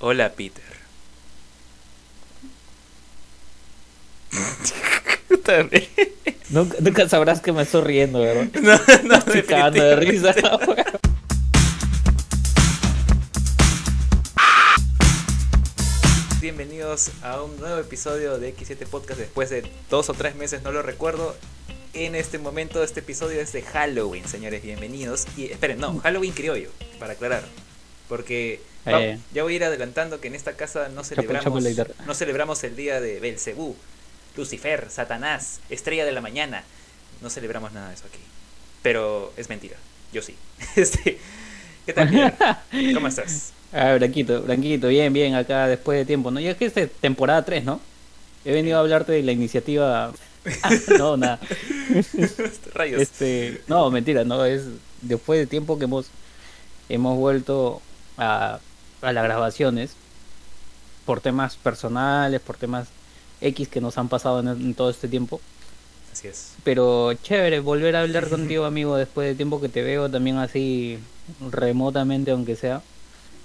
Hola, Peter. nunca, nunca sabrás que me estoy riendo, ¿verdad? No, no, Estoy cagando de risa. Bienvenidos a un nuevo episodio de X7 Podcast después de dos o tres meses, no lo recuerdo. En este momento, este episodio es de Halloween, señores, bienvenidos. Y esperen, no, Halloween criollo, para aclarar. Porque Eh. ya voy a ir adelantando que en esta casa no celebramos, no celebramos el día de Belcebú, Lucifer, Satanás, Estrella de la Mañana. No celebramos nada de eso aquí. Pero es mentira, yo sí. Este, ¿Qué tal? ¿Cómo estás? Ah, Branquito, Branquito, bien, bien, acá después de tiempo, ¿no? Ya que es temporada 3, ¿no? He venido a hablarte de la iniciativa... Ah, no, nada. Rayos. Este, no, mentira, no, es después de tiempo que hemos hemos vuelto a, a las grabaciones por temas personales, por temas X que nos han pasado en, en todo este tiempo. Así es. Pero chévere volver a hablar contigo, amigo, después de tiempo que te veo también así remotamente, aunque sea.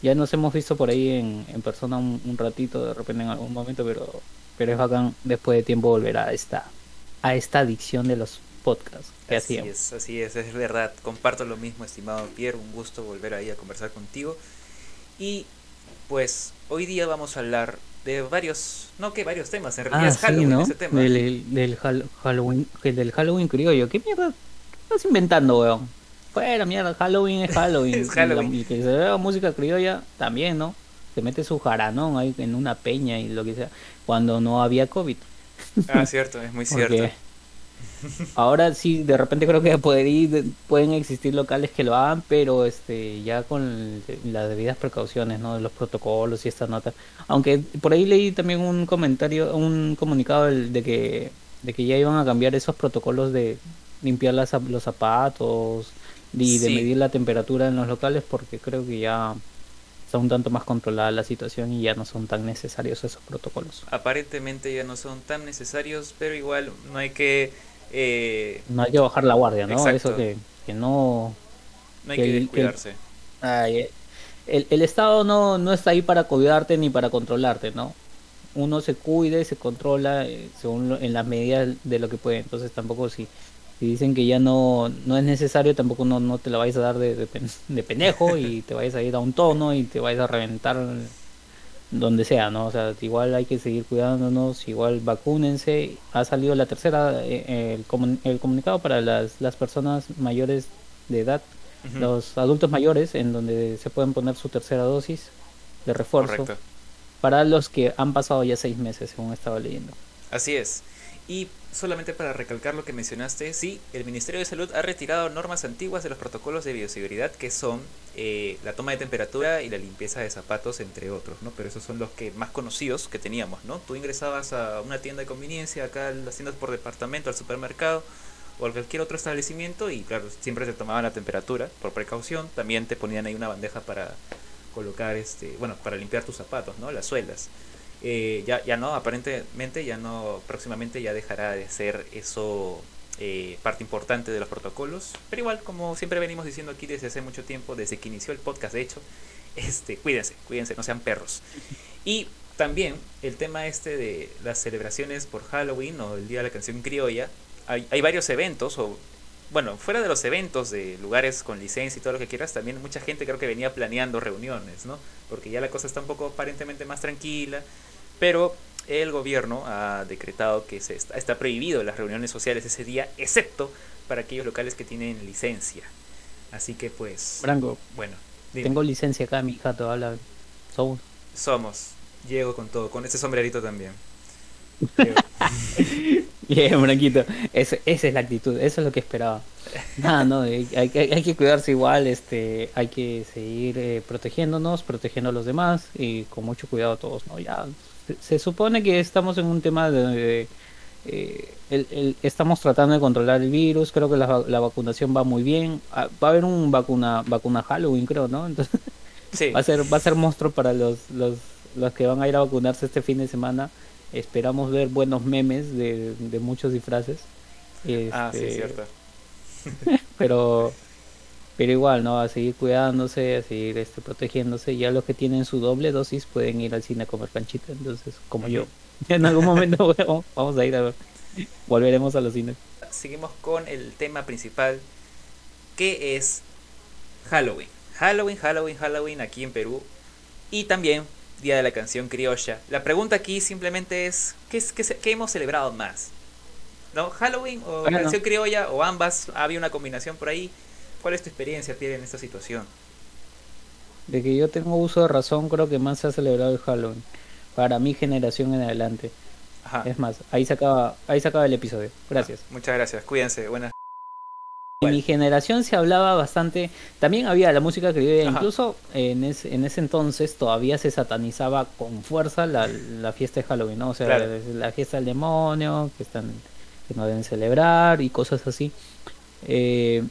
Ya nos hemos visto por ahí en, en persona un, un ratito, de repente en algún momento, pero, pero es bacán después de tiempo volver a esta, a esta adicción de los podcasts que Así hacíamos. es, así es, es verdad. Comparto lo mismo, estimado Pierre. Un gusto volver ahí a conversar contigo. Y pues hoy día vamos a hablar de varios, no que varios temas, en realidad Ah, es Halloween sí, ¿no? ese tema. Del, del Hal- Halloween, del Halloween criollo. ¿Qué mierda estás inventando, weón? Fuera, mierda, Halloween es Halloween. Es Halloween. Y, la- y que se vea música criolla también, ¿no? Se mete su jaranón ahí en una peña y lo que sea. Cuando no había COVID. Ah, cierto, es muy Porque cierto. Ahora sí, de repente creo que puede ir- pueden existir locales que lo hagan, pero este ya con las debidas precauciones, ¿no? Los protocolos y esta nota. Aunque por ahí leí también un comentario, un comunicado de que de que ya iban a cambiar esos protocolos de limpiar las, los zapatos y de Sí. medir la temperatura en los locales porque creo que ya está un tanto más controlada la situación y ya no son tan necesarios esos protocolos. Aparentemente ya no son tan necesarios, pero igual no hay que eh, No hay que bajar la guardia, ¿no? Exacto. Eso que, que no no hay que descuidarse. Ay, eh, el, el Estado no, no está ahí para cuidarte ni para controlarte, ¿no? Uno se cuide, se controla eh, según lo- en las medidas de lo que puede. Entonces tampoco si, si dicen que ya no, no es necesario, tampoco no, no te la vayas a dar de, de, pen- de pendejo y te vayas a ir a un tono y te vayas a reventar donde sea, ¿no? O sea, igual hay que seguir cuidándonos, igual vacúnense. Ha salido la tercera, eh, el, comun- el comunicado para las, las personas mayores de edad los adultos mayores en donde se pueden poner su tercera dosis de refuerzo Correcto. para los que han pasado ya seis meses según estaba leyendo Así es. Y solamente para recalcar lo que mencionaste, sí, el Ministerio de Salud ha retirado normas antiguas de los protocolos de bioseguridad que son eh, la toma de temperatura y la limpieza de zapatos, entre otros, ¿no? Pero esos son los que más conocidos que teníamos, ¿no? Tú ingresabas a una tienda de conveniencia, acá las tiendas por departamento, al supermercado o a cualquier otro establecimiento y claro, siempre te tomaban la temperatura por precaución, también te ponían ahí una bandeja para colocar este, bueno, para limpiar tus zapatos, ¿no? Las suelas. Eh, ya, ya no, aparentemente ya no, próximamente ya dejará de ser eso eh, parte importante de los protocolos. Pero igual, como siempre venimos diciendo aquí desde hace mucho tiempo, desde que inició el podcast, de hecho, este, cuídense, cuídense, no sean perros. Y también el tema este de las celebraciones por Halloween o el Día de la Canción Criolla, hay, hay varios eventos, o bueno, fuera de los eventos de lugares con licencia y todo lo que quieras, también mucha gente creo que venía planeando reuniones, ¿no? Porque ya la cosa está un poco aparentemente más tranquila, pero el gobierno ha decretado que se está, está prohibido las reuniones sociales ese día, excepto para aquellos locales que tienen licencia. Así que pues, Branco bueno, dime. tengo licencia acá mi jato habla somos somos, llego con todo, con este sombrerito también. Bien Branquito Ese- esa es la actitud eso es lo que esperaba nada no hay, hay, que- hay que cuidarse igual este hay que seguir eh, protegiéndonos protegiendo a los demás y con mucho cuidado todos no ya se, se supone que estamos en un tema de eh, el- el- estamos tratando de controlar el virus, creo que la, la vacunación va muy bien. Ah, Va a haber un vacuna vacuna Halloween, creo, ¿no? Entonces Sí, va a ser va a ser monstruo para los, los los que van a ir a vacunarse este fin de semana. Esperamos ver buenos memes de, de muchos disfraces. ah, sí, Este, cierto. Pero pero igual, ¿no? A seguir cuidándose, a seguir este, protegiéndose. Ya los que tienen su doble dosis pueden ir al cine a comer canchita. Entonces, como yo, en algún momento vamos a ir a ver. Volveremos a los cines. Seguimos con el tema principal, que es Halloween. Halloween, Halloween, Halloween aquí en Perú. Y también Día de la Canción Criolla. La pregunta aquí simplemente es, ¿qué, es, qué, hemos celebrado más? ¿No? ¿Halloween o Canción Criolla o ambas? ¿Había una combinación por ahí? ¿Cuál es tu experiencia, Pierre, en esta situación? De que yo tengo uso de razón, creo que más se ha celebrado el Halloween. Para mi generación en adelante. Es más, ahí se acaba, ahí se acaba el episodio. Gracias. Ah, muchas gracias. Cuídense. Buenas. En mi generación se hablaba bastante, también había la música criolla, incluso en, en ese entonces todavía se satanizaba con fuerza la, la fiesta de Halloween, ¿no? O sea, la, fiesta del demonio, que están que no deben celebrar y cosas así. Eh,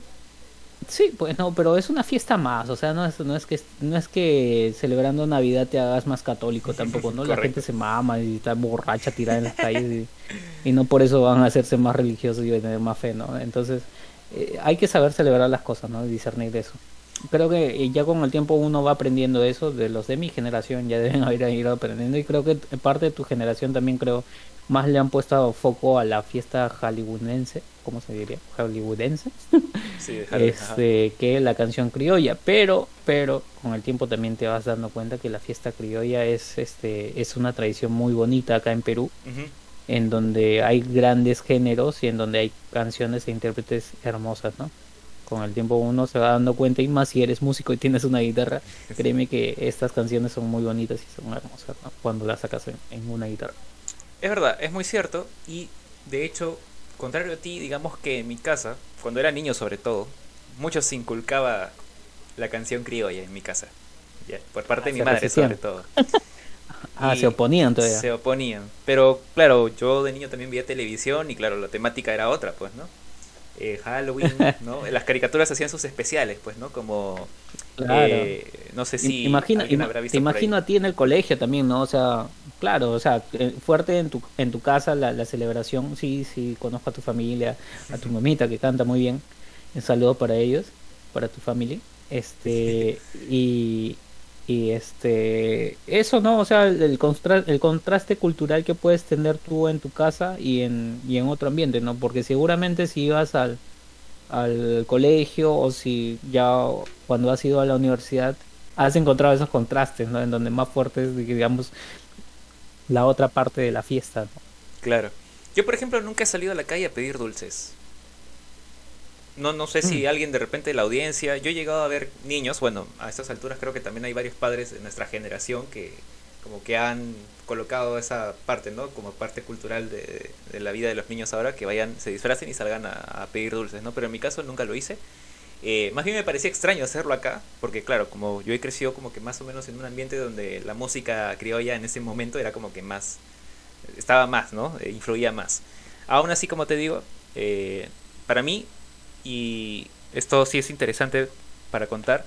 Sí, pues no, pero es una fiesta más, o sea, no es, no es que no es que celebrando Navidad te hagas más católico tampoco, ¿no? La gente se mama y está borracha tirada en las calles y, no por eso van a hacerse más religiosos y tener más fe, ¿no? Entonces, eh, hay que saber celebrar las cosas, ¿no? Y discernir eso. Creo que eh, ya con el tiempo uno va aprendiendo eso, de los de mi generación ya deben haber ido aprendiendo y creo que parte de tu generación también creo más le han puesto foco a la fiesta hollywoodense, ¿cómo se diría? Hollywoodense, sí, este, que la canción criolla, pero, pero con el tiempo también te vas dando cuenta que la fiesta criolla es, este, es una tradición muy bonita acá en Perú, en donde hay grandes géneros y en donde hay canciones e intérpretes hermosas, ¿no? Con el tiempo uno se va dando cuenta y más si eres músico y tienes una guitarra, créeme que estas canciones son muy bonitas y son hermosas, ¿no? Cuando las sacas en una guitarra. Es verdad, es muy cierto. Y de hecho, contrario a ti, digamos que en mi casa, cuando era niño sobre todo, mucho se inculcaba la canción criolla en mi casa. por parte de mi madre sobre todo. ah, se oponían todavía. Se oponían. Pero claro, yo de niño también veía televisión y claro, la temática era otra, pues, ¿no? Eh, Halloween, ¿no? Las caricaturas hacían sus especiales, pues, ¿no? Como... Eh, no sé si... Imagina, te imagino a ti en el colegio también, ¿no? O sea, Claro, o sea, eh, fuerte en tu, en tu casa la, celebración, sí, sí, conozco a tu familia, a tu mamita que canta muy bien, un saludo para ellos, para tu familia, este, y, y este, eso, ¿no? O sea, el, contraste cultural que puedes tener tú en tu casa y en, y en otro ambiente, ¿no? Porque seguramente si ibas al, al colegio o si ya cuando has ido a la universidad, has encontrado esos contrastes, ¿no? En donde más fuertes, digamos, la otra parte de la fiesta. Claro. Yo, por ejemplo, nunca he salido a la calle a pedir dulces. No, no sé si mm. alguien de repente de la audiencia. Yo he llegado a ver niños, bueno, a estas alturas creo que también hay varios padres de nuestra generación que como que han colocado esa parte, ¿no? Como parte cultural de, la vida de los niños ahora, que vayan, se disfracen y salgan a, a, pedir dulces, ¿no? Pero en mi caso nunca lo hice. Eh, más bien me parecía extraño hacerlo acá, porque claro, como yo he crecido como que más o menos en un ambiente donde la música criolla en ese momento era como que más, estaba más, ¿no? Eh, influía más. Aún así, como te digo, eh, para mí, y esto sí es interesante para contar,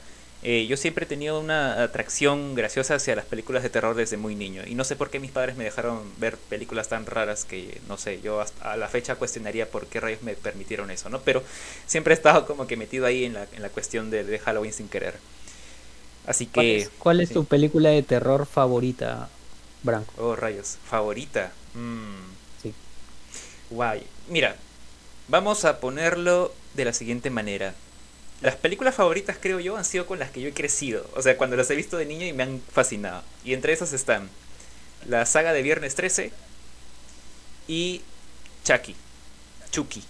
eh, yo siempre he tenido una atracción graciosa hacia las películas de terror desde muy niño. Y no sé por qué mis padres me dejaron ver películas tan raras que, no sé, yo hasta a la fecha cuestionaría por qué rayos me permitieron eso, ¿no? Pero siempre he estado como que metido ahí en la, en la cuestión de, Halloween sin querer. Así que... ¿Cuál es, tu película de terror favorita, Branco? Oh, rayos. ¿Favorita? Mm. Sí. Guay. Mira, vamos a ponerlo de la siguiente manera las películas favoritas, creo yo, han sido con las que yo he crecido. O sea, cuando las he visto de niño y me han fascinado. Y entre esas están la saga de Viernes 13 y Chucky. Chucky.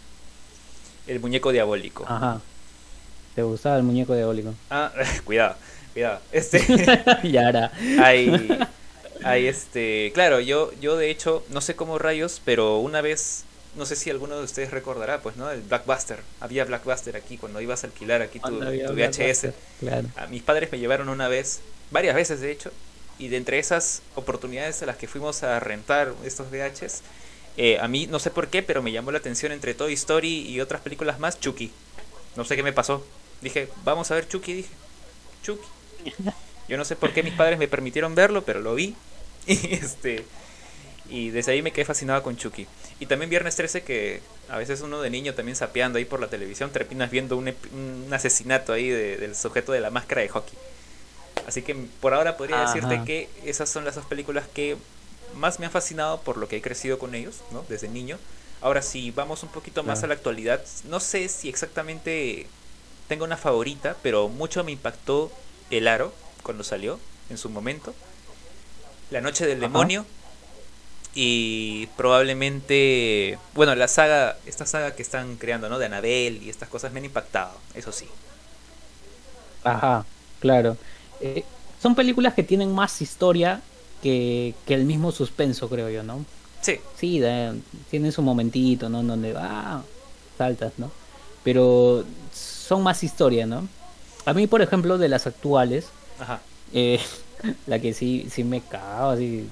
El muñeco diabólico. Ajá. ¿Te gustaba el muñeco diabólico? Ah, cuidado, cuidado. Este. ya era. Hay. Hay este. Claro, yo, yo de hecho, no sé cómo rayos, pero una vez no sé si alguno de ustedes recordará, pues, ¿no? El Blackbuster. Había Blackbuster aquí cuando ibas a alquilar aquí tu, VHS. Claro. A mis padres me llevaron una vez, varias veces de hecho, y de entre esas oportunidades a las que fuimos a rentar estos VHS, eh, a mí no sé por qué, pero me llamó la atención entre Toy Story y otras películas más, Chucky. No sé qué me pasó. Dije, vamos a ver Chucky, dije. Chucky. Yo no sé por qué mis padres me permitieron verlo, pero lo vi. Y este Y desde ahí me quedé fascinado con Chucky. Y también Viernes 13, que a veces uno de niño también sapeando ahí por la televisión, terminas viendo un, un asesinato ahí del sujeto de la máscara de hockey. Así que por ahora podría decirte que esas son las dos películas que más me han fascinado por lo que he crecido con ellos, ¿no? Desde niño. Ahora, si vamos un poquito más a la actualidad, no sé si exactamente tengo una favorita, pero mucho me impactó El Aro cuando salió en su momento. La Noche del Demonio. Y probablemente, bueno, la saga, esta saga que están creando, ¿no? De Anabel y estas cosas me han impactado, eso sí. Ajá, claro. Eh, son películas que tienen más historia que, que, el mismo suspenso, creo yo, ¿no? Sí. Sí, tienen su momentito, ¿no? Donde, ah, saltas, ¿no? Pero son más historia, ¿no? A mí, por ejemplo, de las actuales, Ajá. Eh, la que sí, sí me cago así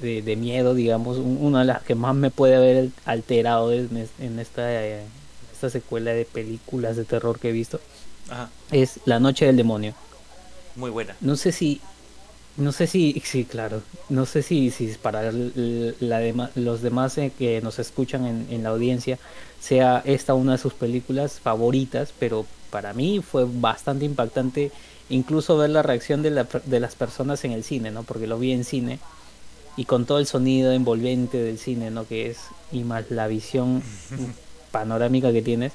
de, miedo, digamos, una de las que más me puede haber alterado en, esta, eh, esta secuela de películas de terror que he visto, es La Noche del Demonio. Muy buena. No sé si, no sé si, sí, claro, no sé si, si para la los demás eh, que nos escuchan en, en la audiencia sea esta una de sus películas favoritas, pero para mí fue bastante impactante incluso ver la reacción de, la, de las personas en el cine, ¿no? Porque lo vi en cine y con todo el sonido envolvente del cine, ¿no? Que es, y más la visión panorámica que tienes.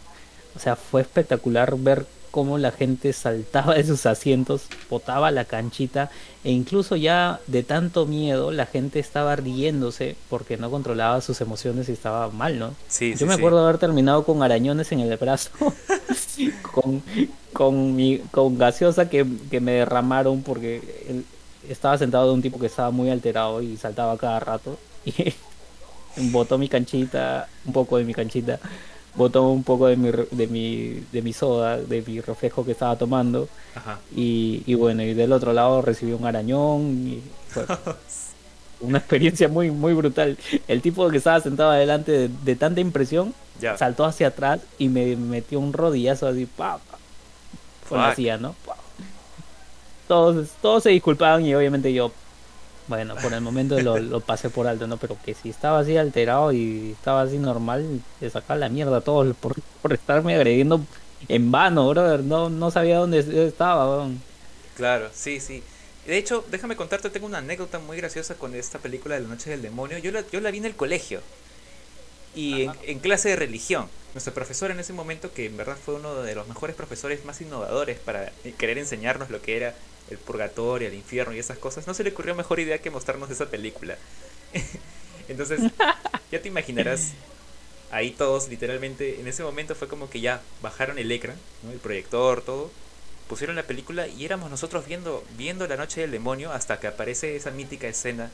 O sea, fue espectacular ver cómo la gente saltaba de sus asientos, botaba la canchita e incluso ya de tanto miedo la gente estaba riéndose porque no controlaba sus emociones y estaba mal, ¿no? Sí, Yo me acuerdo de haber terminado con arañones en el brazo, con, con, mi, con gaseosa que, que me derramaron porque el, estaba sentado de un tipo que estaba muy alterado y saltaba cada rato. Y botó mi canchita, un poco de mi canchita, botó un poco de mi, de mi, de mi soda, de mi reflejo que estaba tomando. Y, y, bueno, y del otro lado recibió un arañón. Y una experiencia muy, muy brutal. El tipo que estaba sentado adelante de, tanta impresión saltó hacia atrás y me metió un rodillazo así, pa, con la silla, ¿no? Todos, todos se disculpaban y obviamente yo, bueno, por el momento lo, pasé por alto, ¿no? Pero que si estaba así alterado y estaba así normal, le sacaba la mierda a todos por, por estarme agrediendo en vano, brother. No, no sabía dónde estaba, Claro, sí, sí. De hecho, déjame contarte, tengo una anécdota muy graciosa con esta película de la noche del demonio. Yo la, yo la vi en el colegio y en, clase de religión. Nuestro profesor en ese momento, que en verdad fue uno de los mejores profesores más innovadores para querer enseñarnos lo que era el purgatorio, el infierno y esas cosas, no se le ocurrió mejor idea que mostrarnos esa película. Entonces, ya te imaginarás, ahí todos literalmente, en ese momento fue como que ya bajaron el ecran, el proyector, todo, pusieron la película y éramos nosotros viendo, viendo La Noche del Demonio hasta que aparece esa mítica escena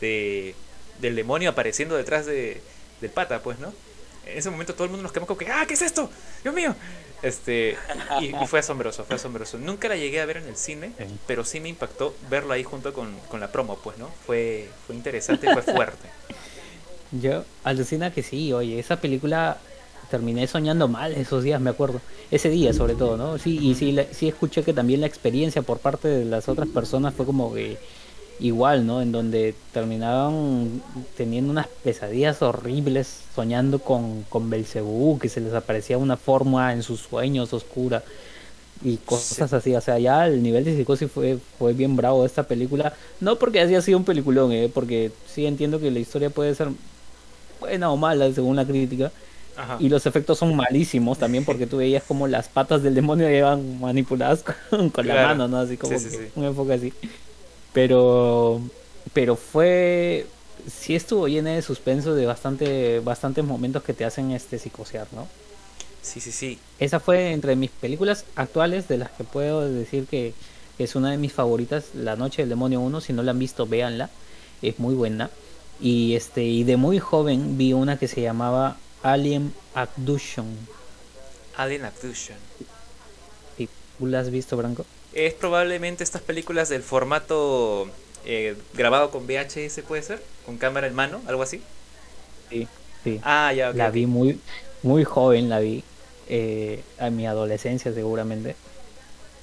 de, del demonio apareciendo detrás de, del pata, pues, ¿no? En ese momento todo el mundo nos quedó como que, ¡ah, qué es esto! ¡Dios mío! Este, y, fue asombroso, fue asombroso. Nunca la llegué a ver en el cine, pero sí me impactó verlo ahí junto con, la promo, pues, ¿no? Fue, fue interesante, fue fuerte. Yo alucina que sí, oye, esa película terminé soñando mal esos días, me acuerdo. Ese día sobre todo, ¿no? Sí, y sí, sí escuché que también la experiencia por parte de las otras personas fue como que igual, ¿no? En donde terminaban teniendo unas pesadillas horribles, soñando con, con Belcebú, que se les aparecía una forma en sus sueños oscura y cosas así. O sea, ya el nivel de psicosis fue, fue bien bravo de esta película. No porque haya sido un peliculón, ¿eh? porque sí entiendo que la historia puede ser buena o mala según la crítica. Y los efectos son malísimos también porque tú veías como las patas del demonio llevan manipuladas con, la mano, ¿no? Así como un enfoque así. Pero, pero fue, sí estuvo llena de suspenso de bastante, bastantes momentos que te hacen este psicosear, ¿no? Sí, sí, sí. Esa fue entre mis películas actuales de las que puedo decir que es una de mis favoritas, La Noche del Demonio 1. Si no la han visto, véanla. Es muy buena. Y este y de muy joven vi una que se llamaba Alien Abduction. Alien Abduction. ¿Tú la has visto, Branco? Es probablemente estas películas del formato eh, grabado con VHS, ¿puede ser? Con cámara en mano, algo así. Sí, sí. Ah, ya, La vi muy, muy joven, la vi. Eh, a mi adolescencia, seguramente.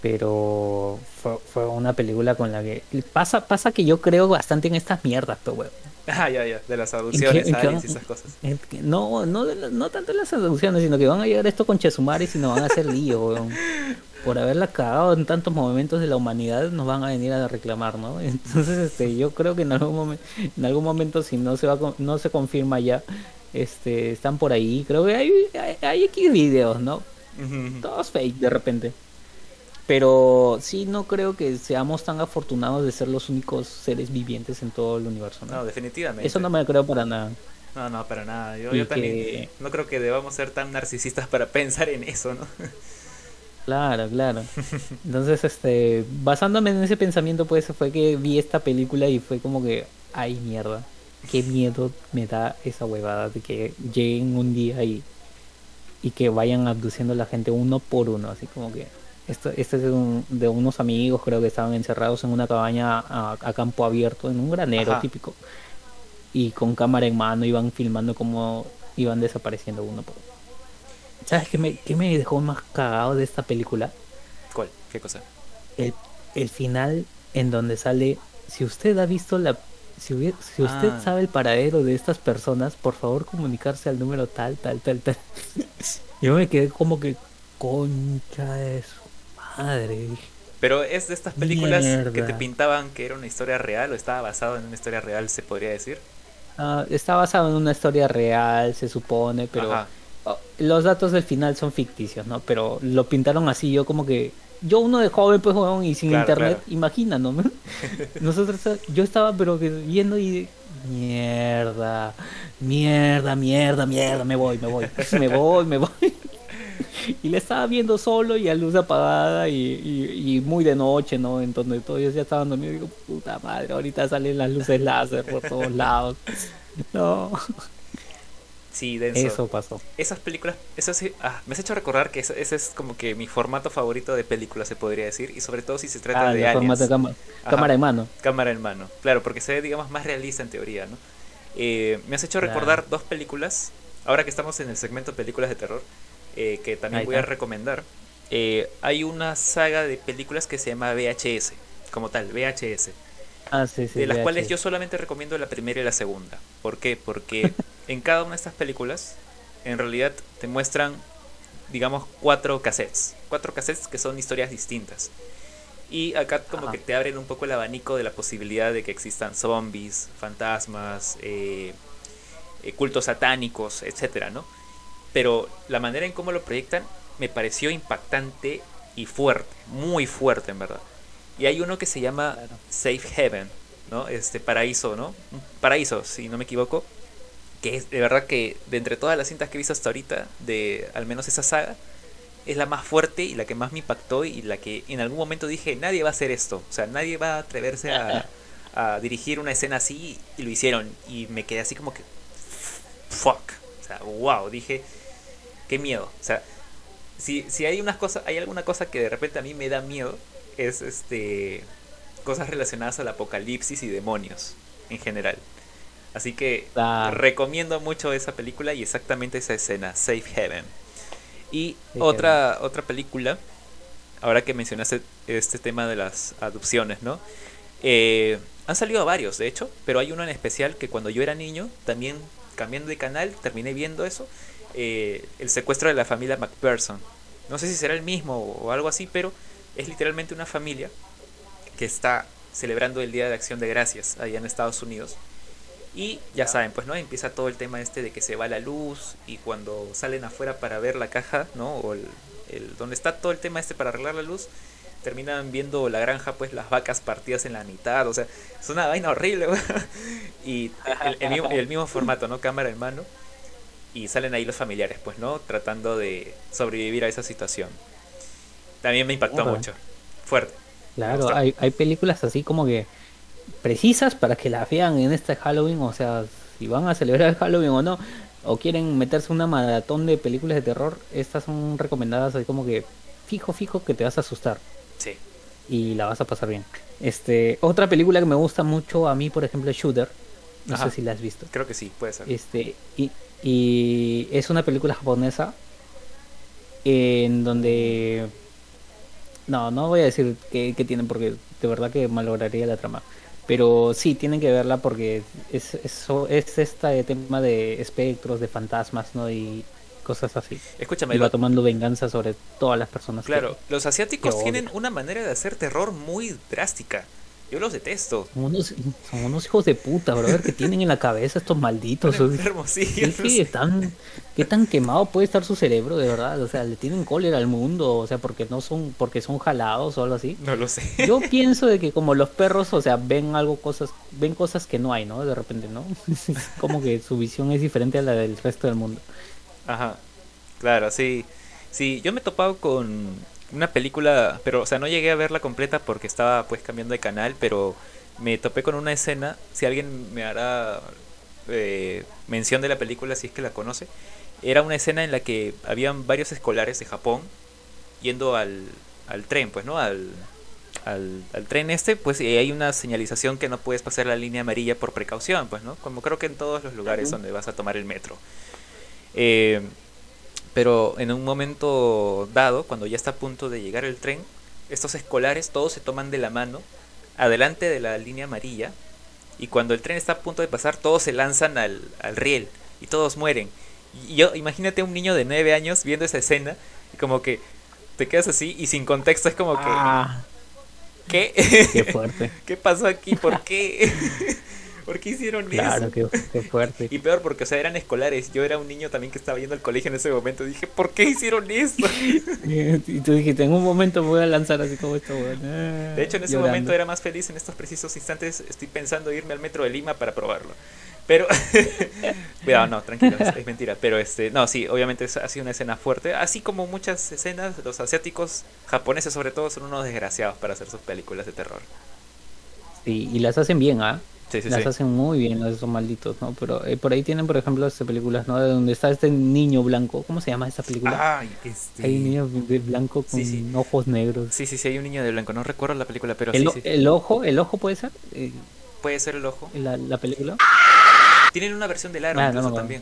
Pero fue, fue una película con la que... Pasa, pasa que yo creo bastante en estas mierdas, pero bueno. Ah, ya, ya, de las aducciones, ¿En qué- en aliens qué- y esas cosas. No, no, la- no tanto las aducciones, sino que van a llegar esto con Chesumares y nos van a hacer lío, weón. Por haberla cagado en tantos momentos de la humanidad, nos van a venir a reclamar, ¿no? Entonces, este, yo creo que en algún momento, en algún momento si no se va, no se confirma ya, este, están por ahí. Creo que hay, hay, hay X videos, ¿no? Todos fake de repente. Pero sí, no creo que seamos tan afortunados de ser los únicos seres vivientes en todo el universo, ¿no? No, definitivamente. Eso no me lo creo para nada. No, no, para nada. Yo, también no creo que debamos ser tan narcisistas para pensar en eso, ¿no? Claro, claro. Entonces, este, basándome en ese pensamiento, pues fue que vi esta película y fue como que, ay mierda, qué miedo me da esa huevada de que lleguen un día y, y que vayan abduciendo a la gente uno por uno, así como que esto, este es de, un- de unos amigos, creo que estaban encerrados en una cabaña a, a campo abierto, en un granero Ajá. típico, y con cámara en mano iban filmando cómo iban desapareciendo uno por uno. ¿Sabes qué me, qué me dejó más cagado de esta película? ¿Cuál? ¿Qué cosa? el, el final en donde sale, si usted ha visto la, si, hubie- si usted Ah. sabe el paradero de estas personas, por favor comunicarse al número tal, tal, tal, tal. Yo me quedé como que, concha de su madre. Pero es de estas películas que te pintaban que era una historia real o estaba basado en una historia real, se podría decir. Ah, está basado en una historia real, se supone, pero Ajá. Los datos del final son ficticios, ¿no? Pero lo pintaron así, yo como que, yo uno de joven, pues, weón, y sin Claro, internet, claro. imagina, ¿no? Nosotros, yo estaba, pero que viendo y mierda, mierda, mierda, mierda, me voy, me voy, me voy, me voy. Y le estaba viendo solo y a luz apagada y, y, y muy de noche, ¿no? En donde todos ya estaban dormidos. Digo, puta madre, ahorita salen las luces láser por todos lados. No, Sí, denso. eso pasó. Esas películas, eso sí, ah, me has hecho recordar que ese, ese es como que mi formato favorito de película, se podría decir, y sobre todo si se trata Ah, de formato aliens. Ajá. cámara en mano. Cámara en mano, claro, porque se ve, digamos, más realista en teoría, ¿no? Eh, me has hecho Claro. recordar dos películas, ahora que estamos en el segmento películas de terror, eh, que también Ahí voy a recomendar. Eh, hay una saga de películas que se llama VHS, como tal, VHS, Ah, sí, sí. de las VHS. cuales yo solamente recomiendo la primera y la segunda. ¿Por qué? Porque en cada una de estas películas, en realidad te muestran, digamos, cuatro cassettes. Cuatro cassettes que son historias distintas. Y acá como Ajá. que te abren un poco el abanico de la posibilidad de que existan zombies, fantasmas, eh, eh, cultos satánicos, etcétera, ¿no? Pero la manera en cómo lo proyectan me pareció impactante y fuerte, muy fuerte en verdad. Y hay uno que se llama Claro. Safe Heaven, ¿no? Este paraíso, ¿no? Un paraíso, si no me equivoco. Que es de verdad que de entre todas las cintas que he visto hasta ahorita, de al menos esa saga, es la más fuerte y la que más me impactó y la que en algún momento dije, nadie va a hacer esto. O sea, nadie va a atreverse a, a dirigir una escena así y lo hicieron. Y me quedé así como que, fuck. O sea, wow, dije, qué miedo. O sea, si, si hay unas cosas, hay alguna cosa que de repente a mí me da miedo, es este cosas relacionadas al apocalipsis y demonios en general. Así que recomiendo mucho esa película y exactamente esa escena, Safe Heaven. Y Safe otra otra película, ahora que mencionaste este tema de las adopciones, ¿no? Eh, han salido varios, de hecho, pero hay uno en especial que cuando yo era niño, también cambiando de canal, terminé viendo eso, eh, el secuestro de la familia McPherson. No sé si será el mismo o algo así, pero es literalmente una familia que está celebrando el Día de Acción de Gracias allá en Estados Unidos. Y ya saben, pues no, empieza todo el tema este de que se va la luz y cuando salen afuera para ver la caja, ¿no? O el, el- donde está todo el tema este para arreglar la luz, terminan viendo la granja, pues las vacas partidas en la mitad, o sea, es una vaina horrible. Y el, el mismo, el mismo formato, ¿no? Cámara en mano. Y salen ahí los familiares, pues, ¿no? Tratando de sobrevivir a esa situación. También me impactó mucho. Fuerte. Claro, hay, hay películas así como que precisas para que las vean en este Halloween, o sea, si van a celebrar el Halloween o no, o quieren meterse una maratón de películas de terror, estas son recomendadas así como que fijo, fijo que te vas a asustar Sí. y la vas a pasar bien. Este, otra película que me gusta mucho a mí, por ejemplo, es Shooter. No Ajá. sé si la has visto. Creo que sí, puede ser. Este, y, y es una película japonesa en donde No, no voy a decir que, tienen porque de verdad que malograría la trama. Pero sí, tienen que verla porque es, eso es este tema de espectros, de fantasmas, ¿no? Y cosas así. Escúchame. Y va tomando venganza sobre todas las personas. Claro, los asiáticos tienen una manera de hacer terror muy drástica. Yo los detesto. Son unos, son unos hijos de puta, brother, que tienen en la cabeza estos malditos. ¿Qué, tan, ¿Qué tan quemado puede estar su cerebro, de verdad? O sea, le tienen cólera al mundo, o sea, porque no son, porque son jalados o algo así. No lo sé. Yo pienso de que como los perros, o sea, ven algo, cosas, ven cosas que no hay, ¿no? De repente, ¿no? como que su visión es diferente a la del resto del mundo. Ajá. Claro, sí. Sí, yo me he topado con una película, pero o sea, no llegué a verla completa porque estaba pues cambiando de canal, pero me topé con una escena, si alguien me hará eh, mención de la película, si es que la conoce, era una escena en la que habían varios escolares de Japón yendo al, al tren, pues, ¿no? Al, al, tren este, pues y hay una señalización que no puedes pasar la línea amarilla por precaución, pues, ¿no? Como creo que en todos los lugares donde vas a tomar el metro. Eh, pero en un momento dado, cuando ya está a punto de llegar el tren, estos escolares todos se toman de la mano adelante de la línea amarilla y cuando el tren está a punto de pasar todos se lanzan al, al riel y todos mueren. Y yo, imagínate un niño de 9 años viendo esa escena y como que te quedas así y sin contexto es como que... Ah. ¿Qué? Qué fuerte. ¿Qué pasó aquí? ¿Por qué? ¿Por qué hicieron eso? Claro, qué, fuerte. Y peor porque, o sea, eran escolares. Yo era un niño también que estaba yendo al colegio en ese momento. Dije, ¿por qué hicieron eso? y tú dijiste, en un momento voy a lanzar así como esto. de hecho, en ese momento era más feliz. En estos precisos instantes estoy pensando irme al metro de Lima para probarlo. Pero, cuidado, no, tranquilo, es, mentira. Pero, este, no, sí, obviamente ha sido una escena fuerte. Así como muchas escenas, los asiáticos, japoneses sobre todo, son unos desgraciados para hacer sus películas de terror. Sí, y las hacen bien, ¿ah? Las hacen muy bien esos malditos, ¿no? Pero eh, por ahí tienen, por ejemplo, estas películas, ¿no? De donde está este niño blanco. ¿Cómo se llama esa película? este... Hay un niño de blanco con ojos negros. Sí, sí, sí, hay un niño de blanco. No recuerdo la película, pero el, sí, ¿El ojo? ¿El ojo puede ser? Eh, puede ser el ojo. ¿La, la película? Tienen una versión del aro ah, incluso también.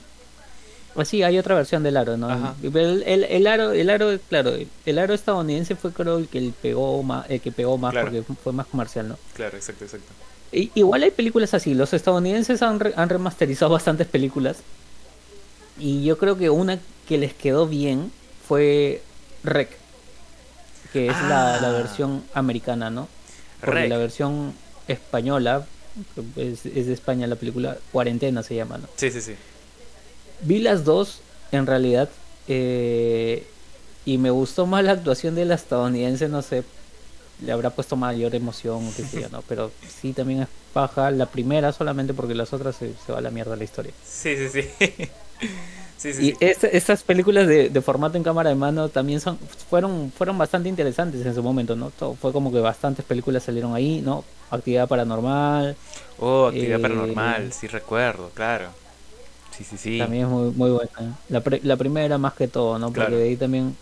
Pues sí, hay otra versión del aro, ¿no? El, el, el, aro, el aro, claro, el aro estadounidense fue creo el que pegó más, el que pegó más porque fue más comercial, ¿no? Claro, exacto, exacto. Igual hay películas así, los estadounidenses han, han remasterizado bastantes películas y yo creo que una que les quedó bien fue Rec, que es la, la, ah. versión americana, ¿no? Porque la versión española, es, es, de España la película, Cuarentena se llama, ¿no? Sí, sí, sí. Vi las dos, en realidad, eh, y me gustó más la actuación de la estadounidense, no sé, le habrá puesto mayor emoción o qué sé yo, ¿no? Pero sí también es paja la primera solamente porque las otras se, va a la mierda la historia. Sí, sí, sí. sí, sí y estas películas de, de, formato en cámara de mano también son fueron fueron bastante interesantes en su momento, ¿no? Todo, fue como que bastantes películas salieron ahí, ¿no? Actividad Paranormal. Oh, Actividad eh, Paranormal, sí recuerdo, claro. Sí, sí, sí. También es muy, muy buena. La, la primera más que todo, ¿no? Porque de ahí también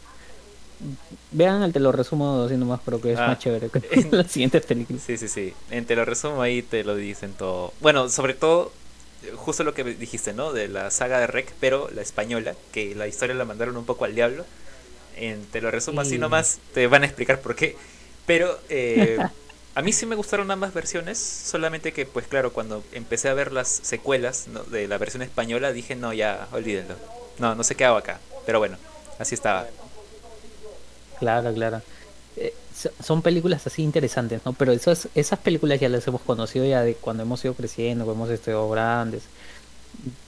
Vean el te lo resumo así nomás, creo que es ah. más chévere que las siguientes películas. Sí, sí, sí. En te lo resumo ahí te lo dicen todo. Bueno, sobre todo, justo lo que dijiste, ¿no? De la saga de Rec, pero la española, que la historia la mandaron un poco al diablo. En te lo resumo así nomás, te van a explicar por qué. Pero eh, a mí sí me gustaron ambas versiones, solamente que, pues claro, cuando empecé a ver las secuelas de la versión española, dije, no, ya, olvídenlo. No, no se quedaba acá. Pero bueno, así estaba. Claro, claro. Eh, son películas así interesantes, ¿no? Pero esas, esas películas ya las hemos conocido ya de cuando hemos ido creciendo, cuando hemos estado grandes.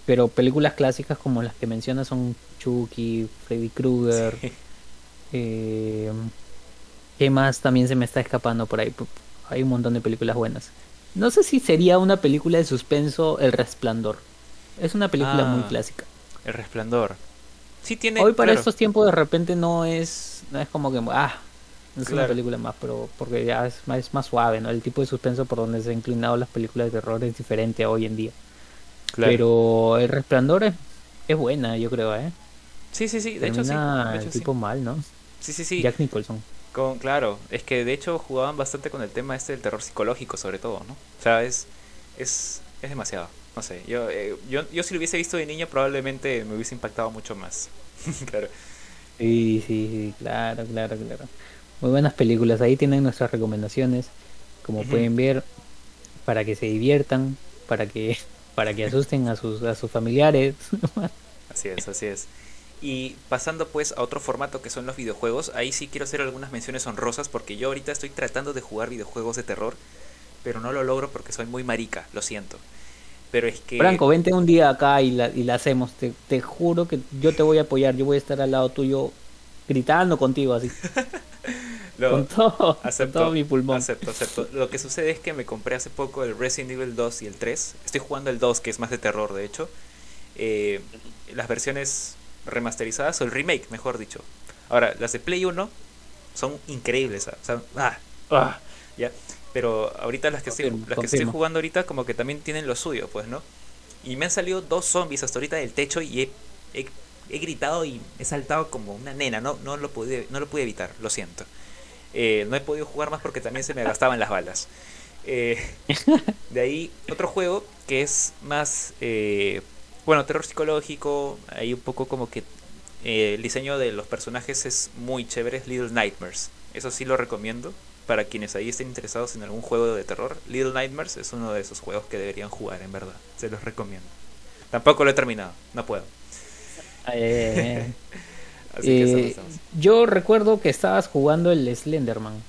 Pero películas clásicas como las que mencionas son Chucky, Freddy Krueger. Eh, ¿Qué más también se me está escapando por ahí? Hay un montón de películas buenas. No sé si sería una película de suspenso El Resplandor. Es una película muy ah, clásica. El Resplandor. Sí tiene. Hoy para estos tiempos de repente no es no es como que, ah, es una película más, pero porque ya es más, es más suave, ¿no? El tipo de suspenso por donde se han inclinado las películas de terror es diferente a hoy en día. Pero El Resplandor es, buena, yo creo, ¿eh? Sí, sí, sí, de hecho sí. el tipo mal, ¿no? Sí, sí, sí. Jack Nicholson. Con, claro, es que de hecho jugaban bastante con el tema este del terror psicológico, sobre todo, ¿no? O sea, es, es, es demasiado. No sé, yo, eh, yo, yo si lo hubiese visto de niño probablemente me hubiese impactado mucho más. claro. Sí, sí, sí, claro, claro, claro. Muy buenas películas. Ahí tienen nuestras recomendaciones. Como pueden ver, para que se diviertan, para que, para que asusten a sus, a sus familiares. Así es, así es. Y pasando pues a otro formato que son los videojuegos, ahí sí quiero hacer algunas menciones honrosas porque yo ahorita estoy tratando de jugar videojuegos de terror, pero no lo logro porque soy muy marica, lo siento. Pero es que... Franco, vente un día acá y la, y la hacemos. Te, te juro que yo te voy a apoyar. Yo voy a estar al lado tuyo gritando contigo así. lo- con todo, con todo mi pulmón. acepto, acepto. Lo que sucede es que me compré hace poco el Resident Evil 2 y el 3. Estoy jugando el 2, que es más de terror, de hecho. Eh, las versiones remasterizadas, o el remake, mejor dicho. Ahora, las de Play 1 son increíbles. ah, O sea, ah, ah, ya. Pero ahorita las que, estoy, Confirmo, las que estoy jugando ahorita como que también tienen lo suyo, pues, ¿no? Y me han salido dos zombies hasta ahorita del techo y he, he- he gritado y he saltado como una nena. No, no, lo, pude, no lo pude evitar, lo siento. Eh, no he podido jugar más porque también se me gastaban las balas. Eh, de ahí otro juego que es más, eh, bueno, terror psicológico. Hay un poco como que eh, el diseño de los personajes es muy chévere. Es Little Nightmares. Eso sí lo recomiendo. Para quienes ahí estén interesados en algún juego de terror, Little Nightmares es uno de esos juegos que deberían jugar, en verdad. Se los recomiendo. Tampoco lo he terminado, no puedo. Eh, Así que eh, estamos. yo recuerdo que estabas jugando el Slenderman.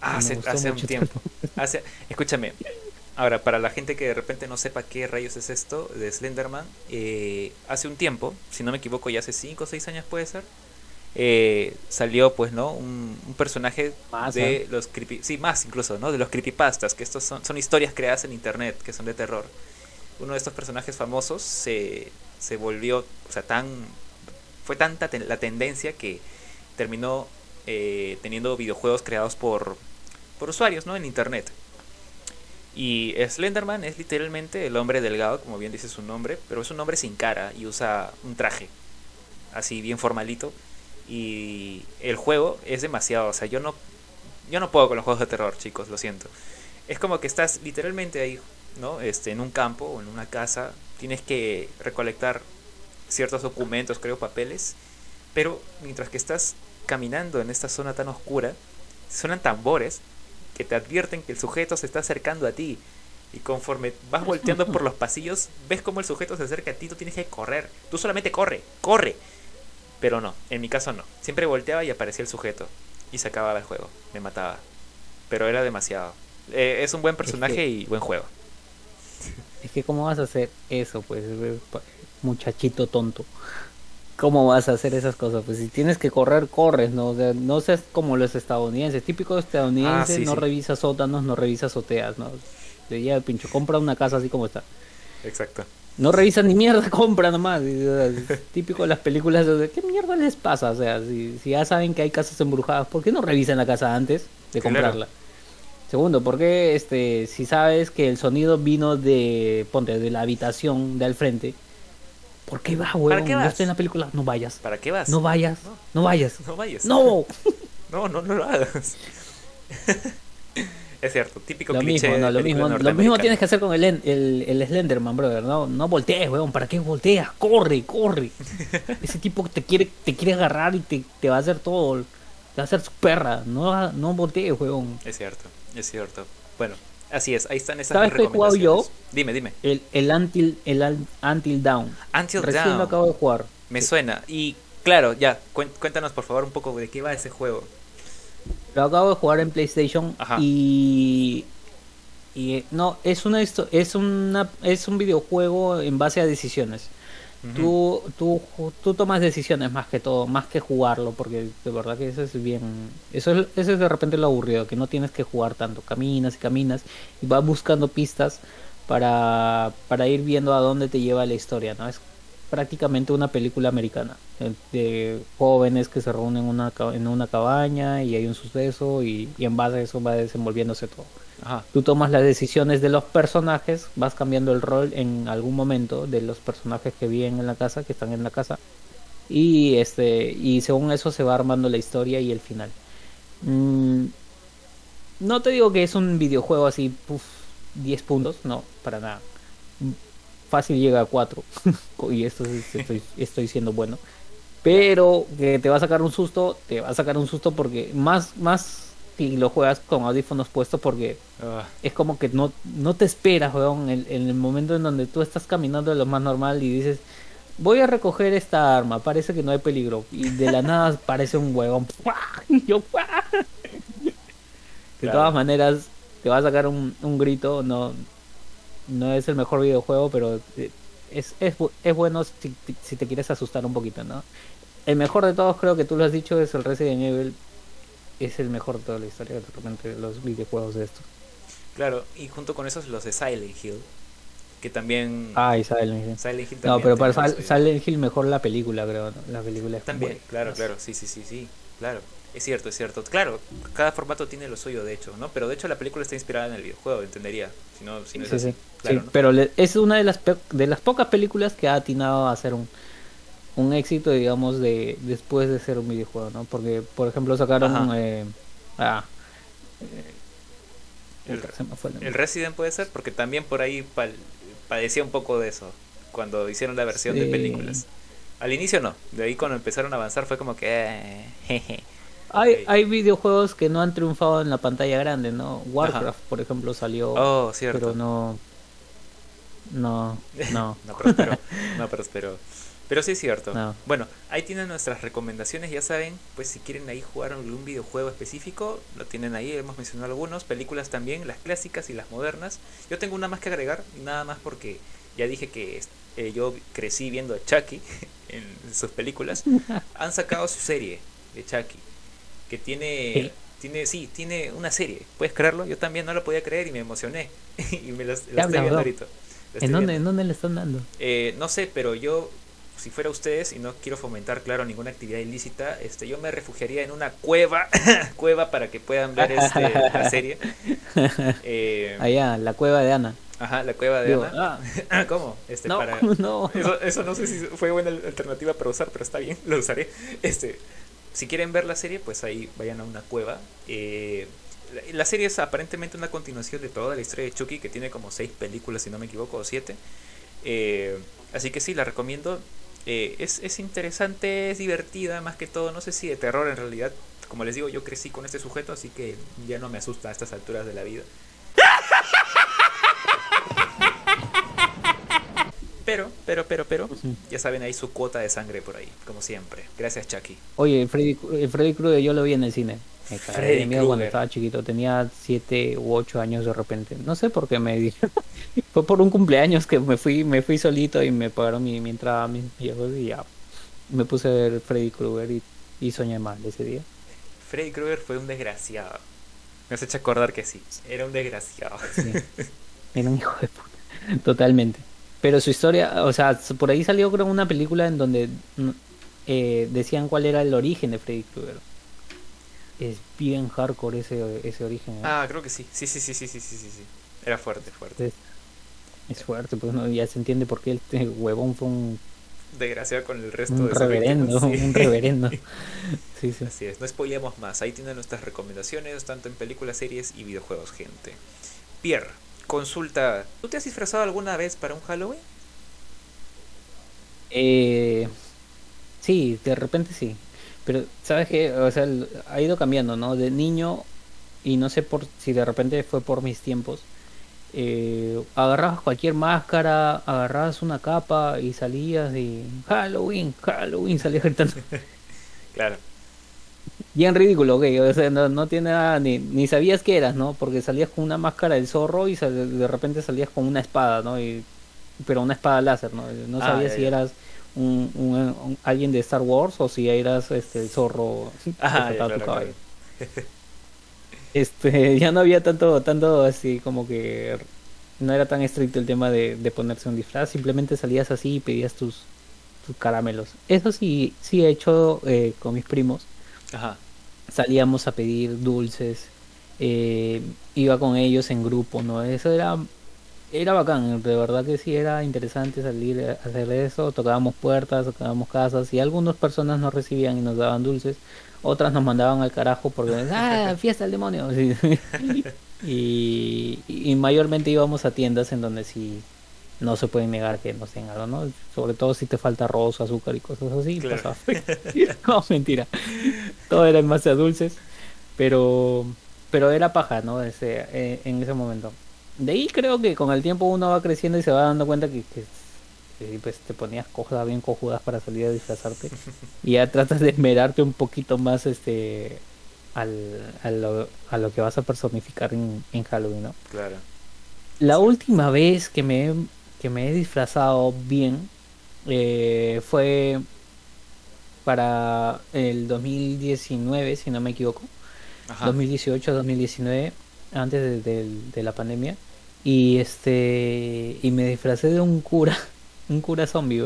Ah, hace, hace un mucho tiempo. Hace, escúchame. Ahora, para la gente que de repente no sepa qué rayos es esto de Slenderman, eh, hace un tiempo, si no me equivoco, ya hace 5 o 6 años puede ser, eh, salió pues, ¿no? Un, un personaje Más, de ¿eh? los creepy... Sí, más incluso, ¿no? De los creepypastas, que estos son, son historias creadas en internet, que son de terror. Uno de estos personajes famosos se, se volvió, o sea, tan... Fue tanta ten- la tendencia que terminó eh, teniendo videojuegos creados por, por usuarios, ¿no? En internet. Y Slenderman es literalmente el hombre delgado, como bien dice su nombre, pero es un hombre sin cara y usa un traje así bien formalito. Y el juego es demasiado, o sea, yo no yo no puedo con los juegos de terror, chicos, lo siento. Es como que estás literalmente ahí, ¿no? Este en un campo o en una casa, tienes que recolectar ciertos documentos, creo, papeles, pero mientras que estás caminando en esta zona tan oscura, suenan tambores que te advierten que el sujeto se está acercando a ti. Y conforme vas volteando por los pasillos, ves como el sujeto se acerca a ti, tú tienes que correr. Tú solamente corre, corre. Pero no, en mi caso no. Siempre volteaba y aparecía el sujeto. Y se acababa el juego. Me mataba. Pero era demasiado. Eh, es un buen personaje y buen juego. Es que cómo vas a hacer eso, pues, eh, muchachito tonto. ¿Cómo vas a hacer esas cosas? Pues si tienes que correr, corres, ¿no? O sea, no seas como los estadounidenses. Típico estadounidense, Ah, sí, no sí. revisa sótanos, no revisa azoteas, ¿no? Le llega el pincho, compra una casa así como está. Exacto. No revisa ni mierda, compra nomás. Típico de las películas de ¿qué mierda les pasa? O sea, si, si ya saben que hay casas embrujadas, ¿por qué no revisan la casa antes de Claro. comprarla? Segundo, ¿por qué este, si sabes que el sonido vino de, ponte, de la habitación de al frente, ¿por qué vas, huevón? qué Ya vas? en la película, no vayas. ¿Para qué vas? No vayas, No. no vayas. No vayas. No, No, no, no lo hagas. es cierto, típico lo cliché mismo, no, lo mismo, lo mismo tienes que hacer con el, el, el Slenderman, brother. No, no voltees, weón. ¿Para qué volteas? Corre, corre. Ese tipo te quiere, te quiere agarrar y te, te va a hacer todo. Te va a hacer su perra. No, no voltees, weón. Es cierto, es cierto. Bueno, así es, ahí están esas ¿Sabes qué he jugado yo? Dime, dime. El, el Until, el Until Down. Until Recién Dawn. lo acabo de jugar. Me suena. Y claro, ya, cuéntanos por favor un poco de qué va ese juego. Lo acabo de jugar en PlayStation Ajá. y y no es una es una es un videojuego en base a decisiones. Tú, tú, tú tomas decisiones más que todo, más que jugarlo, porque de verdad que eso es bien, eso es, eso es de repente lo aburrido, que no tienes que jugar tanto, caminas y caminas y vas buscando pistas para, para ir viendo a dónde te lleva la historia, ¿no? Es prácticamente una película americana, eh, de jóvenes que se reúnen en una, en una cabaña y hay un suceso y, y en base a eso va desenvolviéndose todo Ajá. tú tomas las decisiones de los personajes, vas cambiando el rol en algún momento de los personajes que viven en la casa, que están en la casa, y este y según eso se va armando la historia y el final. Mm, no te digo que es un videojuego así, puf, 10 puntos, no, para nada. Fácil llega a 4 y esto es- estoy, estoy siendo bueno. Pero que te va a sacar un susto, te va a sacar un susto porque más, más si lo juegas con audífonos puestos porque Ah, es como que no, no te esperas, weón, en, en el momento en donde tú estás caminando de lo más normal y dices, voy a recoger esta arma, parece que no hay peligro. Y de la nada aparece un huevón. Yo, ¡guau! De Claro. todas maneras, te va a sacar un, un grito, no, no es el mejor videojuego, pero eh, es, es, es bueno si, si te quieres asustar un poquito, ¿no? El mejor de todos, creo que tú lo has dicho, es el Resident Evil. Es el mejor de toda la historia, de los videojuegos de estos. claro, y junto con esos los de Silent Hill, que también... Ah, y Silent Hill. Silent Hill No, pero para. Silent Hill mejor la película, creo. ¿no? La película es También, claro, claro, sí, sí, sí, sí, claro. Es cierto, es cierto. Claro, cada formato tiene lo suyo, de hecho, ¿no? Pero de hecho la película está inspirada en el videojuego, entendería. Si no, si no es Sí, así. sí. Claro, Sí, ¿no? pero le- es una de las pe- de las pocas películas que ha atinado a hacer un, un éxito, digamos, de después de ser un videojuego, ¿no? Porque, por ejemplo, sacaron... Eh, ah, eh, El- Resident puede ser, porque también por ahí pal- padecía un poco de eso, cuando hicieron la versión de películas. Al inicio no, de ahí cuando empezaron a avanzar fue como que... eh, jeje. Hay, Ok. hay videojuegos que no han triunfado en la pantalla grande, ¿no? Warcraft, por ejemplo, salió, Oh, cierto. pero no... No, no. no prosperó, no prosperó. Pero sí es cierto. No. Bueno, ahí tienen nuestras recomendaciones, ya saben, pues si quieren ahí jugar algún videojuego específico, lo tienen ahí, hemos mencionado algunos, películas también, las clásicas y las modernas. Yo tengo una más que agregar, nada más porque ya dije que eh, yo crecí viendo a Chucky en sus películas. Han sacado su serie de Chucky, que tiene... ¿Qué? Tiene, sí, tiene una serie. ¿Puedes creerlo? Yo también no lo podía creer y me emocioné. y me las, la estoy viendo ahorita. ¿En dónde. ¿En dónde le están dando? Eh, no sé, pero yo, si fuera ustedes, y no quiero fomentar, claro, ninguna actividad ilícita, este, yo me refugiaría en una cueva, cueva para que puedan ver este, la serie. Eh, Allá, la cueva de Ana. ajá, la cueva de Digo, Ana. ah, ¿Cómo? Este, no, para... no. Eso, eso no sé si fue buena alternativa para usar, pero está bien, lo usaré. Este, si quieren ver la serie, pues ahí vayan a una cueva. Eh, la, serie es aparentemente una continuación de toda la historia de Chucky, que tiene como seis películas, si no me equivoco, o siete. Eh, así que sí, la recomiendo. Eh, es, es interesante, es divertida, más que todo. No sé si de terror en realidad. Como les digo, yo crecí con este sujeto, así que ya no me asusta a estas alturas de la vida. Pero, pero, pero, pero, ya saben, hay su cuota de sangre por ahí, como siempre. Gracias, Chucky. Oye, Freddy, el Freddy Krueger yo lo vi en el cine. Me Freddy de miedo cuando estaba chiquito. Tenía 7 u 8 años de repente. No sé por qué me di. Fue por un cumpleaños que me fui me fui solito y me pagaron mi, mi entrada a mis viejos y ya. Me puse a ver Freddy Krueger y, y soñé mal ese día. Freddy Krueger fue un desgraciado. Me has hecho acordar que sí, era un desgraciado. Sí. Era un hijo de puta. Totalmente. Pero su historia, o sea, por ahí salió creo una película en donde mm, eh, decían cuál era el origen de Freddy Krueger. Es bien hardcore ese, ese origen. ¿eh? Ah, creo que sí. Sí, sí, sí, sí, sí, sí, sí. Era fuerte, fuerte. Es, es fuerte, pues no, ya se entiende por qué este huevón fue un, Desgraciado con el resto un de reverendo, sí. un reverendo. Sí, sí. Así es, no spoilemos más. Ahí tienen nuestras recomendaciones, tanto en películas, series y videojuegos, gente. Pierre, consulta. ¿Tú te has disfrazado alguna vez para un Halloween? Eh, sí, de repente sí. Pero, ¿sabes qué? O sea, ha ido cambiando, ¿no? De niño, y no sé por si de repente fue por mis tiempos, eh, agarrabas cualquier máscara, agarrabas una capa y salías de Halloween, Halloween, salías gritando. Claro. Bien ridículo, ok, o sea, no, no tiene nada, ni, ni sabías qué eras, ¿no? Porque salías con una máscara del zorro y sal- de repente salías con una espada, ¿no? Y, pero una espada láser, ¿no? No Ah, sabías ya, si ya. eras un, un- un- alguien de Star Wars o si eras este, el zorro que Ajá, ya, claro, tu caballo. claro. Este, ya no había tanto, tanto así como que no era tan estricto el tema de, de ponerse un disfraz, simplemente salías así y pedías tus, tus caramelos. Eso sí, sí he hecho eh, con mis primos. Ajá. Salíamos a pedir dulces, eh, iba con ellos en grupo, ¿no? Eso era, era bacán, de verdad que sí era interesante salir a hacer eso, tocábamos puertas, tocábamos casas y algunas personas nos recibían y nos daban dulces, otras nos mandaban al carajo porque, ¡ah, fiesta del demonio! Y mayormente íbamos a tiendas en donde sí, no se puede negar que no sean algo, ¿no? Sobre todo si te falta arroz, azúcar y cosas así. Claro. no, mentira. Todo era en dulces, pero, pero era paja, ¿no? Ese, eh, en ese momento. De ahí creo que con el tiempo uno va creciendo y se va dando cuenta que, que, que, pues te ponías cosas bien cojudas para salir a disfrazarte y ya tratas de esmerarte un poquito más este al, a, lo, a lo que vas a personificar en, en Halloween, ¿no? Claro. La última vez que me, he- que me he disfrazado bien eh, fue para el 2019, si no me equivoco. Ajá. 2018-2019, antes de, de- de la pandemia. Y este y me disfracé de un cura, un cura zombie.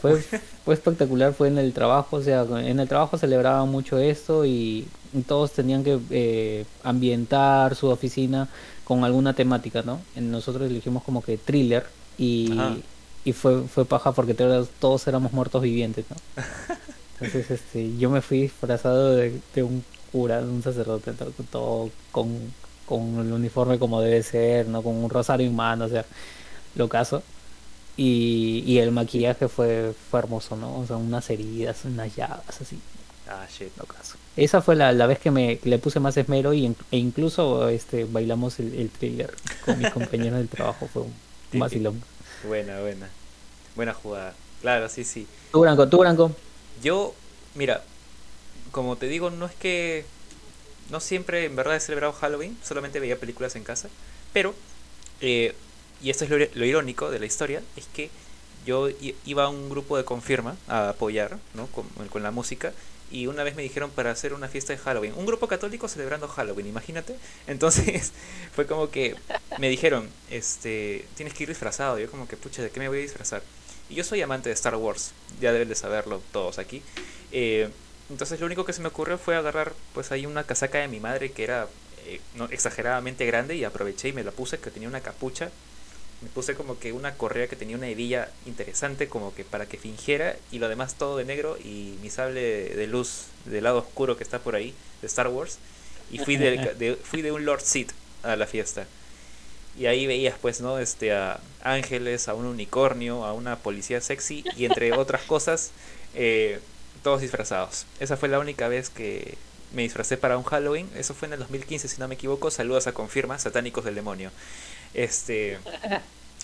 Fue, fue espectacular, fue en el trabajo, o sea, en el trabajo celebraban mucho esto y, y todos tenían que eh, ambientar su oficina con alguna temática, ¿no? Nosotros elegimos como que thriller y, y fue, fue paja porque todos, éramos muertos vivientes, ¿no? Entonces, este, yo me fui disfrazado de, de un cura, de un sacerdote, to- todo con, con el uniforme como debe ser, ¿no? Con un rosario en mano, o sea, lo caso. Y, y el maquillaje fue, fue hermoso, ¿no? O sea, unas heridas, unas llagas, así, Ah, shit. lo caso. Esa fue la, la vez que me que le puse más esmero y, e incluso este bailamos el, el thriller con mis compañeros del trabajo, fue un Sí, vacilón. Buena, buena. Buena jugada. Claro, sí, sí. Tú, Branco, tú, Branco. Yo, mira, como te digo, no es que no siempre en verdad he celebrado Halloween, solamente veía películas en casa, pero, eh, y esto es lo, lo irónico de la historia, es que yo iba a un grupo de confirma a apoyar, ¿no? Con, con la música, y una vez me dijeron para hacer una fiesta de Halloween, un grupo católico celebrando Halloween, imagínate. Entonces fue como que me dijeron, este, tienes que ir disfrazado, yo como que, pucha, ¿de qué me voy a disfrazar? Y yo soy amante de Star Wars, ya deben de saberlo todos aquí. Eh, entonces lo único que se me ocurrió fue agarrar pues ahí una casaca de mi madre que era eh, no, exageradamente grande y aproveché y me la puse, que tenía una capucha. Me puse como que una correa que tenía una hebilla interesante como que para que fingiera y lo demás todo de negro y mi sable de, de luz del lado oscuro que está por ahí de Star Wars. Y fui de, de- fui de un Lord Sith a la fiesta. Y ahí veías, pues, ¿no? Este, a ángeles, a un unicornio, a una policía sexy y entre otras cosas, eh, todos disfrazados. Esa fue la única vez que me disfracé para un Halloween. Eso fue en el 2015, si no me equivoco. Saludos a Confirma, satánicos del demonio. Este,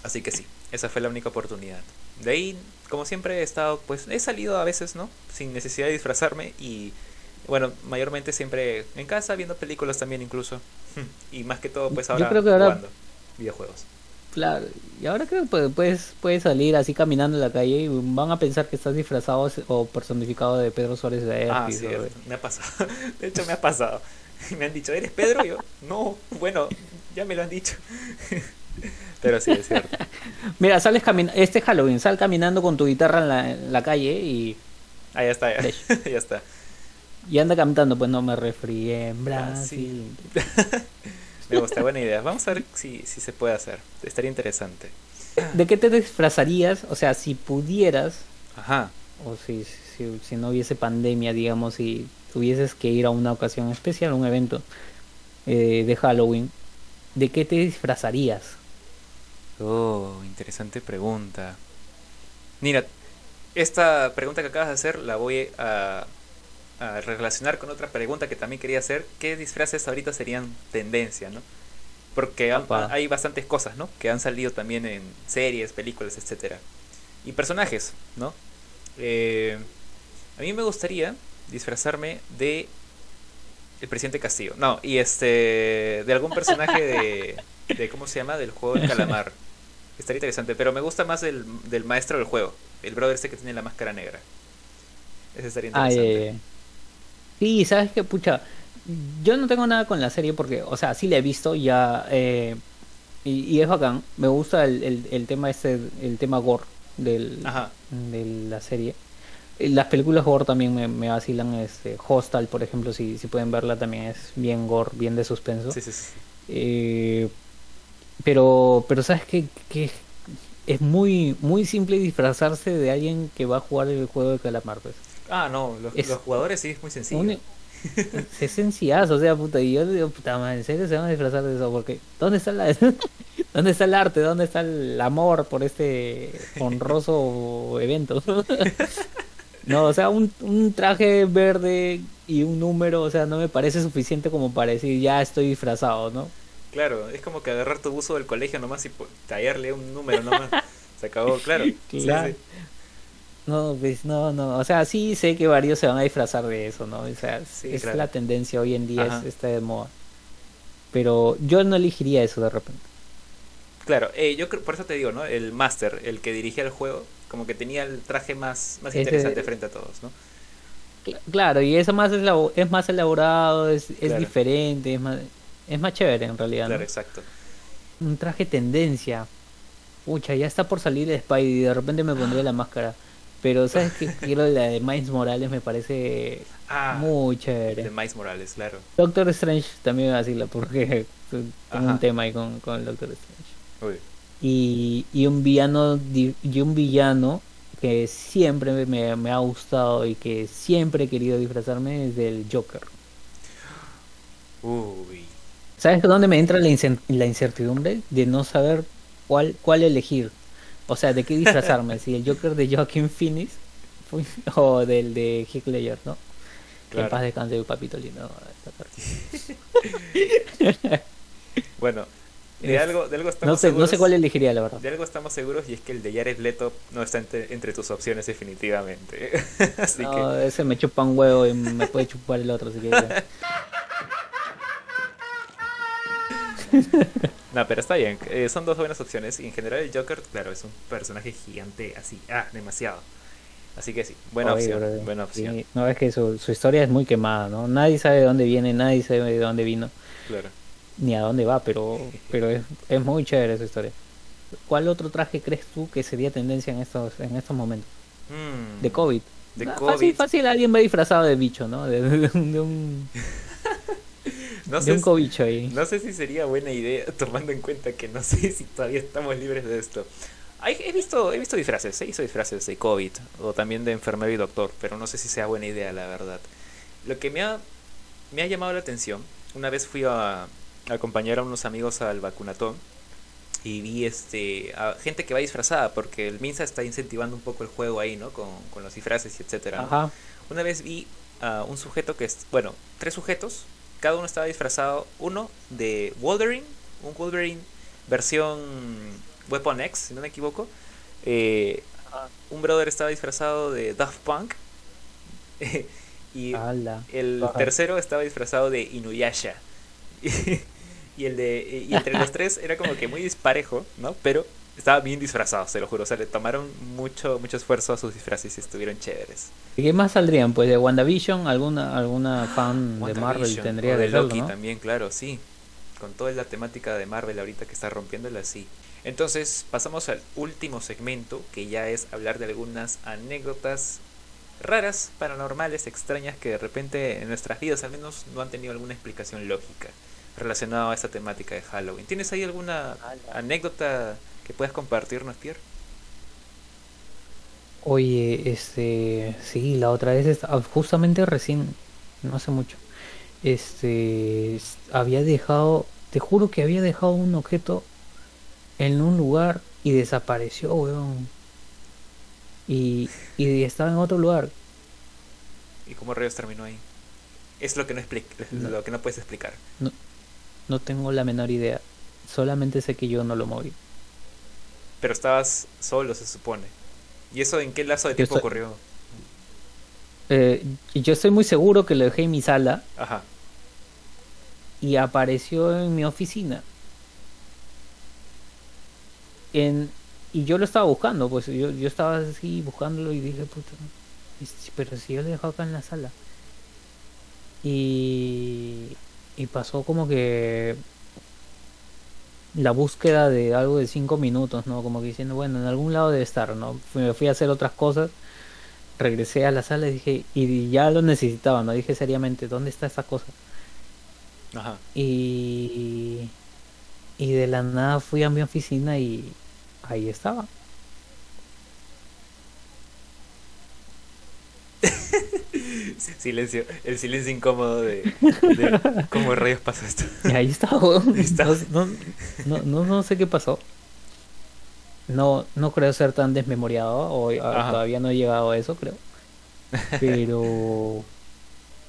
así que sí, esa fue la única oportunidad. De ahí, como siempre he estado, pues, he salido a veces, ¿no? Sin necesidad de disfrazarme y, bueno, mayormente siempre en casa, viendo películas también incluso. Y más que todo, pues, Yo ahora creo que ahora- jugando videojuegos. Claro, y ahora creo que puedes, puedes, salir así caminando en la calle y van a pensar que estás disfrazado o personificado de Pedro Suárez de Ah, o cierto, de- me ha pasado. De hecho, me ha pasado. Me han dicho, ¿eres Pedro? Y yo, no, bueno, ya me lo han dicho. Pero sí, es cierto. Mira, sales caminando, este Halloween, sal caminando con tu guitarra en la, en la calle y, Ah, ya está, ya, está. y anda cantando, pues no me refrié en Ah, sí. Brasil. Me gusta, buena idea. Vamos a ver si, si se puede hacer. Estaría interesante. ¿De qué te disfrazarías? O sea, si pudieras, Ajá. o si, si, si no hubiese pandemia, digamos, y tuvieses que ir a una ocasión especial, un evento eh, de Halloween, ¿de qué te disfrazarías? Oh, interesante pregunta. Mira, esta pregunta que acabas de hacer la voy a, a relacionar con otra pregunta que también quería hacer. ¿Qué disfraces ahorita serían tendencia, no? Porque han- hay bastantes cosas, ¿no? Que han salido también en series, películas, etcétera. Y personajes, ¿no? Eh, a mí me gustaría disfrazarme de el presidente Castillo. No, y este de algún personaje de, de ¿cómo se llama? Del juego del calamar. Estaría interesante, pero me gusta más el del maestro del juego, el brother este que tiene la máscara negra. Ese estaría Ah, interesante. eh, Sí, sabes que, pucha, yo no tengo nada con la serie porque, o sea, sí la he visto ya eh, y, y es bacán. Me gusta el, el, el tema este, el tema gore del, de la serie. Eh, Las películas gore también me, me vacilan, este, Hostal, por ejemplo, si, si pueden verla también es bien gore, bien de suspenso. Sí, sí, sí. Eh, pero, pero sabes que, que es muy, muy simple disfrazarse de alguien que va a jugar el juego de calamar, pues. Ah, no, los, Es- los jugadores sí es muy sencillo. Es sencillazo, o sea, puta, y yo digo, puta madre, ¿en serio se van a disfrazar de eso? Porque, ¿dónde está la, dónde está el arte? ¿Dónde está el amor por este honroso evento? No, o sea, un, un traje verde y un número, o sea, no me parece suficiente como para decir, ya estoy disfrazado, ¿no? Claro, es como que agarrar tu buzo del colegio nomás y tallarle un número nomás. Se acabó, claro. Claro. sí. No, pues no, no, o sea, sí sé que varios se van a disfrazar de eso, ¿no? O sea, Sí, es claro. la tendencia hoy en día, Ajá. es, está de moda. Pero yo no elegiría eso de repente. Claro, eh, yo creo, por eso te digo, ¿no? El máster, el que dirigía el juego, como que tenía el traje más, más interesante frente a todos, ¿no? Cla- Claro, y eso más es, labo- es más elaborado, es, es diferente, es más, es más chévere en realidad, ¿no? Claro, exacto. Un traje tendencia. Pucha, ya está por salir el Spidey y de repente me pondré la máscara. Pero sabes que quiero la de Miles Morales me parece Ah, muy de chévere. Miles Morales, claro. Doctor Strange también va a decirlo porque tengo Ajá. un tema ahí con, con el Doctor Strange. Uy. Y, y un villano y un villano que siempre me, me- ha gustado y que siempre he querido disfrazarme es del Joker. Uy. ¿Sabes dónde me entra la, incertidumbre? De no saber cuál, cuál elegir. O sea, de qué disfrazarme. si el Joker de Joaquin Phoenix o del de Heath Ledger, ¿no? Que en Claro. paz descanse, papito lindo. Bueno, de algo, de algo estamos No sé, no sé cuál elegiría, la verdad. De algo estamos seguros y es que el de Jared Leto no está entre, entre tus opciones definitivamente. Así No, que ese me chupa un huevo y me puede chupar el otro si quiere. No, pero está bien. eh, son dos buenas opciones. Y en general el Joker, claro, es un personaje gigante así. Ah, demasiado. Así que sí, buena Oye, opción. buena opción. sí, no, es que su, su historia es muy quemada, ¿no? Nadie sabe de dónde viene, nadie sabe de dónde vino, Claro. Ni a dónde va, pero, pero es, es muy chévere su historia. ¿Cuál otro traje crees tú que sería tendencia en estos, en estos momentos? Mm, De COVID. De Ah, COVID. Fácil, fácil, alguien va disfrazado de bicho, ¿no? De, de un, de un, No de sé, un cobicho ahí. no sé si sería buena idea tomando en cuenta que no sé si todavía estamos libres de esto. He visto he visto disfraces, he visto disfraces de COVID o también de enfermero y doctor, pero no sé si sea buena idea la verdad. Lo que me ha, me ha llamado la atención, una vez fui a acompañar a unos amigos al vacunatón y vi este a gente que va disfrazada porque el Minsa está incentivando un poco el juego ahí, ¿no? Con, con los disfraces y etcétera. Una vez vi a un sujeto que es, bueno, tres sujetos, cada uno estaba disfrazado, uno de Wolverine, un Wolverine versión Weapon X, si no me equivoco. Eh, un brother estaba disfrazado de Daft Punk. y Ala. el Ajá. tercero estaba disfrazado de Inuyasha. y el de y entre los tres era como que muy disparejo, ¿no? Pero estaba bien disfrazado, se lo juro. O sea, le tomaron mucho, mucho esfuerzo a sus disfraces y estuvieron chéveres. ¿Y qué más saldrían? Pues de WandaVision, alguna, alguna fan de Marvel tendría o de Loki ¿no? también, claro, sí. Con toda la temática de Marvel ahorita que está rompiéndola, sí. Entonces, pasamos al último segmento, que ya es hablar de algunas anécdotas raras, paranormales, extrañas, que de repente en nuestras vidas al menos no han tenido alguna explicación lógica relacionada a esta temática de Halloween. ¿Tienes ahí alguna anécdota que puedas compartirnos, Pierre? Oye, este, sí, la otra vez, ah, justamente recién, no hace mucho, este, había dejado, te juro que había dejado un objeto en un lugar y desapareció, weón. Y, y estaba en otro lugar. ¿Y cómo rayos terminó ahí? Es lo que no, expli- No. lo que no puedes explicar. No, no tengo la menor idea. Solamente sé que yo no lo moví. Pero estabas solo, se supone. ¿Y eso en qué lazo de tiempo ocurrió? Eh, yo estoy muy seguro que lo dejé en mi sala Ajá. y apareció en mi oficina. En, y yo lo estaba buscando, pues yo, yo estaba así buscándolo y dije, puta, pero si yo lo dejado acá en la sala. Y, y pasó como que la búsqueda de algo de cinco minutos, ¿no? Como que diciendo, bueno, en algún lado debe estar, ¿no? Me fui a hacer otras cosas, regresé a la sala y dije, y ya lo necesitaba, ¿no? Dije seriamente, ¿dónde está esa cosa? Ajá. Y, y de la nada fui a mi oficina y ahí estaba. Silencio, el silencio incómodo de, de ¿cómo rayos pasa esto? Y ahí está, weón. No, no, no, no sé qué pasó. No, no creo ser tan desmemoriado, o todavía no he llegado a eso, creo. Pero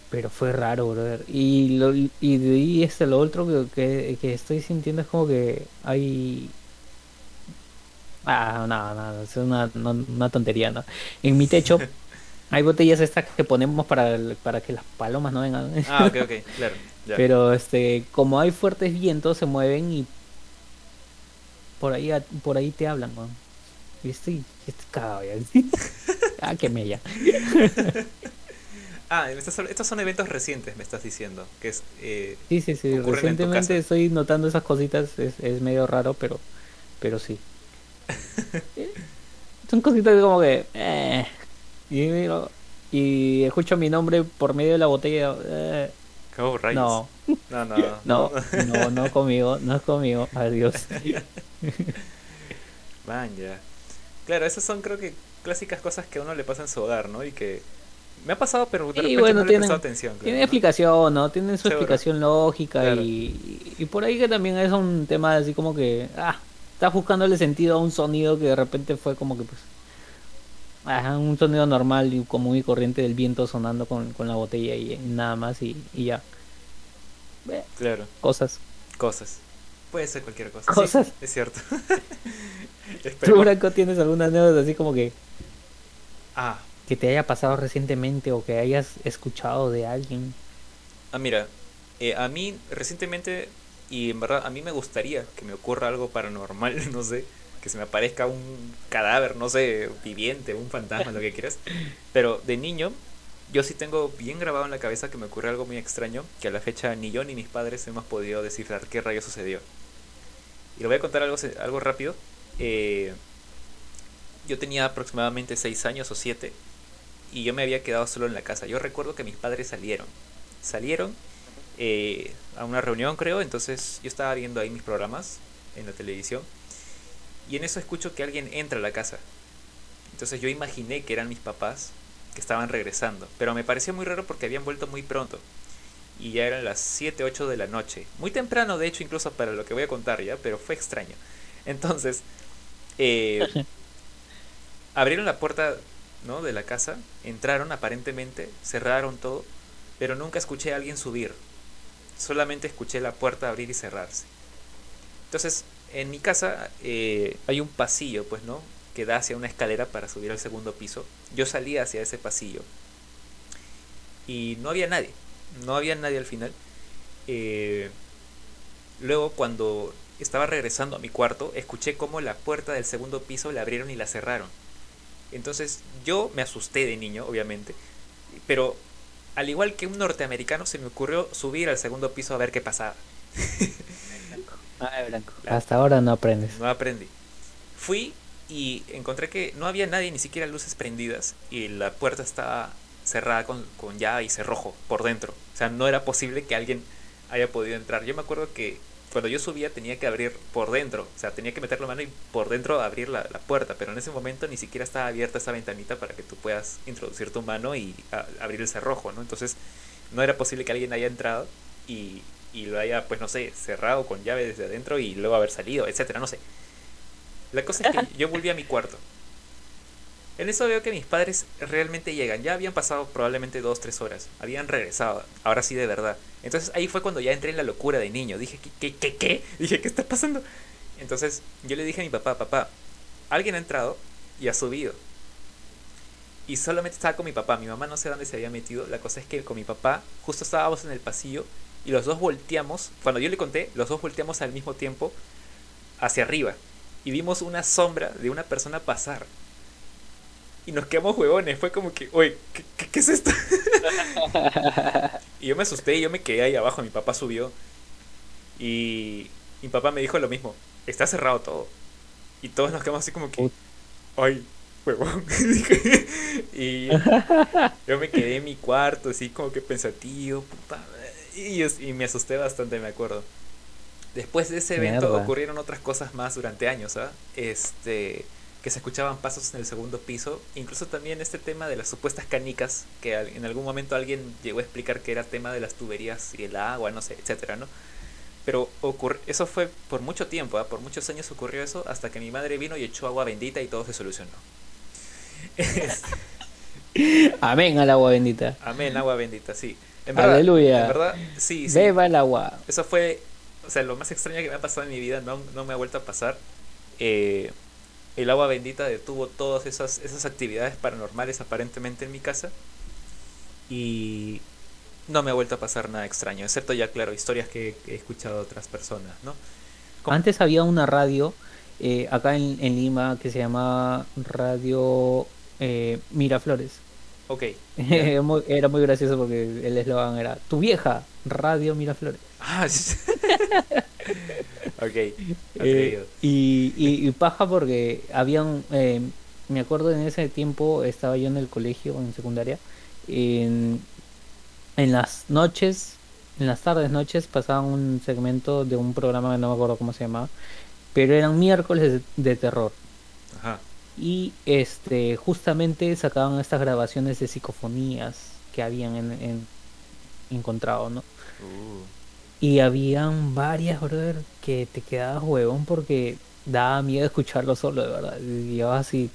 pero fue raro, brother. Y, lo, y de ahí este, lo otro que, que, estoy sintiendo es como que hay... Ah, no, no, es una, una tontería, ¿no? En mi techo hay botellas estas que ponemos para, para que las palomas no vengan. Ah, ok, ok, claro. Pero este, como hay fuertes vientos, se mueven y por ahí, por ahí te hablan, ¿no? Y estoy, estoy cagado ya. ah, que mella. Ah, estos son, eventos recientes, me estás diciendo. Que es, eh, sí, sí, sí. Recientemente estoy notando esas cositas. Es, es medio raro, pero, pero sí. son cositas como que. Eh, y, y escucho mi nombre por medio de la botella. Eh, no. No, no, no. No, no conmigo. No es conmigo. Adiós. Man, ya. Claro, esas son creo que clásicas cosas que a uno le pasa en su hogar, ¿no? Y que me ha pasado, pero de repente no le he prestado atención. tiene explicación, ¿no? Tiene su explicación lógica y, y, por ahí que también es un tema así como que, ah, estás buscándole sentido a un sonido que de repente fue como que pues, ah, un sonido normal y común y corriente del viento sonando con, con la botella y, nada más y, y ya. claro. Cosas. Cosas. Puede ser cualquier cosa. Cosas. es cierto. ¿Tú, Branco, tienes alguna anécdota así como que... Ah, que te haya pasado recientemente o que hayas escuchado de alguien? Ah, mira, eh, a mí recientemente, y en verdad a mí me gustaría que me ocurra algo paranormal, no sé, que se me aparezca un cadáver, no sé, viviente, un fantasma, lo que quieras. Pero de niño, yo sí tengo bien grabado en la cabeza que me ocurre algo muy extraño, que a la fecha ni yo ni mis padres hemos podido descifrar qué rayo sucedió. Y lo voy a contar algo, algo rápido. Eh, yo tenía aproximadamente 6 años o 7 y yo me había quedado solo en la casa. Yo recuerdo que mis padres salieron. Salieron eh, a una reunión, creo, entonces yo estaba viendo ahí mis programas en la televisión y en eso escucho que alguien entra a la casa. Entonces yo imaginé que eran mis papás que estaban regresando, pero me pareció muy raro porque habían vuelto muy pronto. Y ya eran las 7, 8 de la noche. Muy temprano, de hecho, incluso para lo que voy a contar ya, pero fue extraño. Entonces, eh, abrieron la puerta ¿no? de la casa, entraron aparentemente, cerraron todo, pero nunca escuché a alguien subir. Solamente escuché la puerta abrir y cerrarse. Entonces, en mi casa eh, hay un pasillo, pues, ¿no? Que da hacia una escalera para subir al segundo piso. Yo salí hacia ese pasillo. Y no había nadie. No había nadie al final. Eh, luego, cuando estaba regresando a mi cuarto, escuché como la puerta del segundo piso la abrieron y la cerraron. Entonces yo me asusté de niño, obviamente, pero al igual que un norteamericano se me ocurrió subir al segundo piso a ver qué pasaba. Ah, blanco. Hasta ahora no aprendes. No aprendí. Fui y encontré que no había nadie, ni siquiera luces prendidas, y la puerta estaba cerrada con, con llave y cerrojo por dentro. O sea, no era posible que alguien haya podido entrar. Yo me acuerdo que cuando yo subía tenía que abrir por dentro, o sea, tenía que meter la mano y por dentro abrir la, puerta, pero en ese momento ni siquiera estaba abierta esa ventanita para que tú puedas introducir tu mano y abrir el cerrojo, ¿no? Entonces no era posible que alguien haya entrado y, y, lo haya, pues no sé, cerrado con llave desde adentro y luego haber salido, etcétera, no sé. La cosa es que yo volví a mi cuarto en eso veo que mis padres realmente llegan. Ya habían pasado probablemente dos, tres horas. Habían regresado. Ahora sí de verdad. Entonces ahí fue cuando ya entré en la locura de niño. Dije, ¿qué, qué, qué? Dije, ¿qué está pasando? Entonces yo le dije a mi papá, papá, alguien ha entrado y ha subido. Y solamente estaba con mi papá. Mi mamá no sé dónde se había metido. La cosa es que con mi papá justo estábamos en el pasillo y los dos volteamos. Cuando yo le conté, los dos volteamos al mismo tiempo hacia arriba. Y vimos una sombra de una persona pasar y nos quedamos huevones. Fue como que, oye, ¿qué, es esto? y yo me asusté y yo me quedé ahí abajo. Mi papá subió. Y mi papá me dijo lo mismo. Está cerrado todo. Y todos nos quedamos así como que, ay, huevón. y yo me quedé en mi cuarto, así como que pensativo. Puta. Y, y me asusté bastante, me acuerdo. Después de ese evento ocurrieron otras cosas más durante años, ¿ah? Este que se escuchaban pasos en el segundo piso. Incluso también este tema de las supuestas canicas, que en algún momento alguien llegó a explicar que era tema de las tuberías y el agua, no sé, etcétera, ¿no? Pero eso fue por mucho tiempo, ¿ah? por muchos años ocurrió eso, hasta que mi madre vino y echó agua bendita y todo se solucionó. Amén al agua bendita. Amén, agua bendita, sí. En verdad, Aleluya. En verdad, sí, sí. Beba el agua. Eso fue, o sea, lo más extraño que me ha pasado en mi vida, no, no me ha vuelto a pasar. Eh, el agua bendita detuvo todas esas, esas actividades paranormales aparentemente en mi casa. Y no me ha vuelto a pasar nada extraño, excepto ya, claro, historias que he escuchado de otras personas, ¿no? Antes había una radio eh, acá en, Lima que se llamaba Radio eh, Miraflores. Ok. era, muy, gracioso porque el eslogan era Tu vieja, Radio Miraflores. Ah, sí. ok. Eh, y, y, paja porque habían. Eh, me acuerdo en ese tiempo estaba yo en el colegio, en secundaria. En, en las noches, en las tardes, noches, pasaban un segmento de un programa que no me acuerdo cómo se llamaba, pero eran miércoles de, terror. Ajá. Y este, justamente sacaban estas grabaciones de psicofonías que habían en, encontrado, ¿no? Uh. Y habían varias, brother, que te quedabas huevón porque daba miedo escucharlo solo, de verdad. Yo así,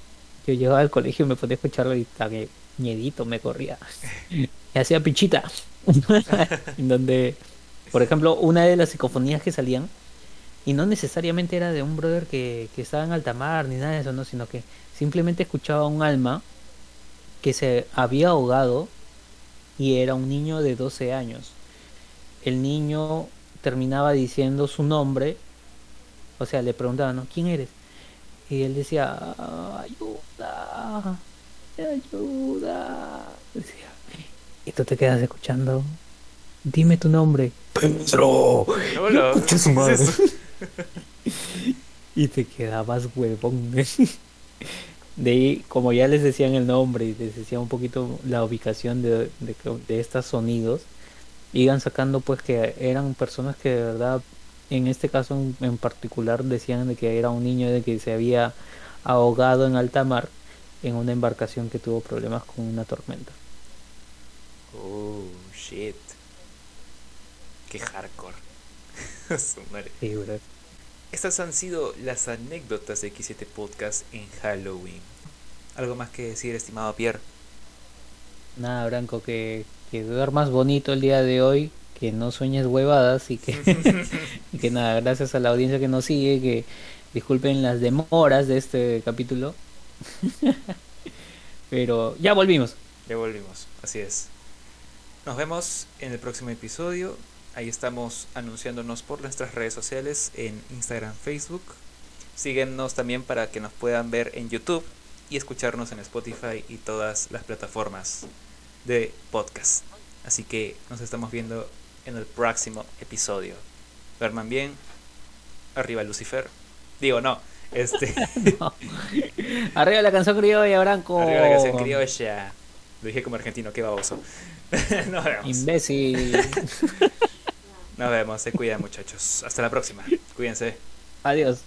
yo llegaba al colegio y me podía escucharlo y también miedito me corría. y hacía pichita. en donde, por ejemplo, una de las psicofonías que salían, y no necesariamente era de un brother que, que estaba en alta mar ni nada de eso, no, sino que simplemente escuchaba un alma que se había ahogado y era un niño de 12 años. El niño terminaba diciendo su nombre, o sea, le preguntaban, ¿no? ¿quién eres? Y él decía, ayuda, ayuda. y tú te quedas escuchando. Dime tu nombre. Pedro. su madre. y te quedabas huevón. De ahí, como ya les decían el nombre y les decía un poquito la ubicación de, de, estos sonidos, iban sacando pues que eran personas que de verdad, en este caso en, particular, decían de que era un niño de que se había ahogado en alta mar en una embarcación que tuvo problemas con una tormenta. Oh, shit. Qué hardcore. Estas han sido las anécdotas de X7 Podcast en Halloween. ¿Algo más que decir, estimado Pierre? Nada, Branco, que, que duermas bonito el día de hoy, que no sueñes huevadas y que, y que nada, gracias a la audiencia que nos sigue, que disculpen las demoras de este capítulo. Pero ya volvimos. Ya volvimos, así es. Nos vemos en el próximo episodio. Ahí estamos anunciándonos por nuestras redes sociales en Instagram, Facebook. Síguenos también para que nos puedan ver en YouTube y escucharnos en Spotify y todas las plataformas de podcast. Así que nos estamos viendo en el próximo episodio. Verman bien. Arriba Lucifer. Digo, no. Este. Arriba la canción criolla, Branco. Arriba la canción criolla. Lo dije como argentino, qué baboso. Nos vemos. Imbécil. Nos vemos, se cuidan muchachos. Hasta la próxima. Cuídense. Adiós.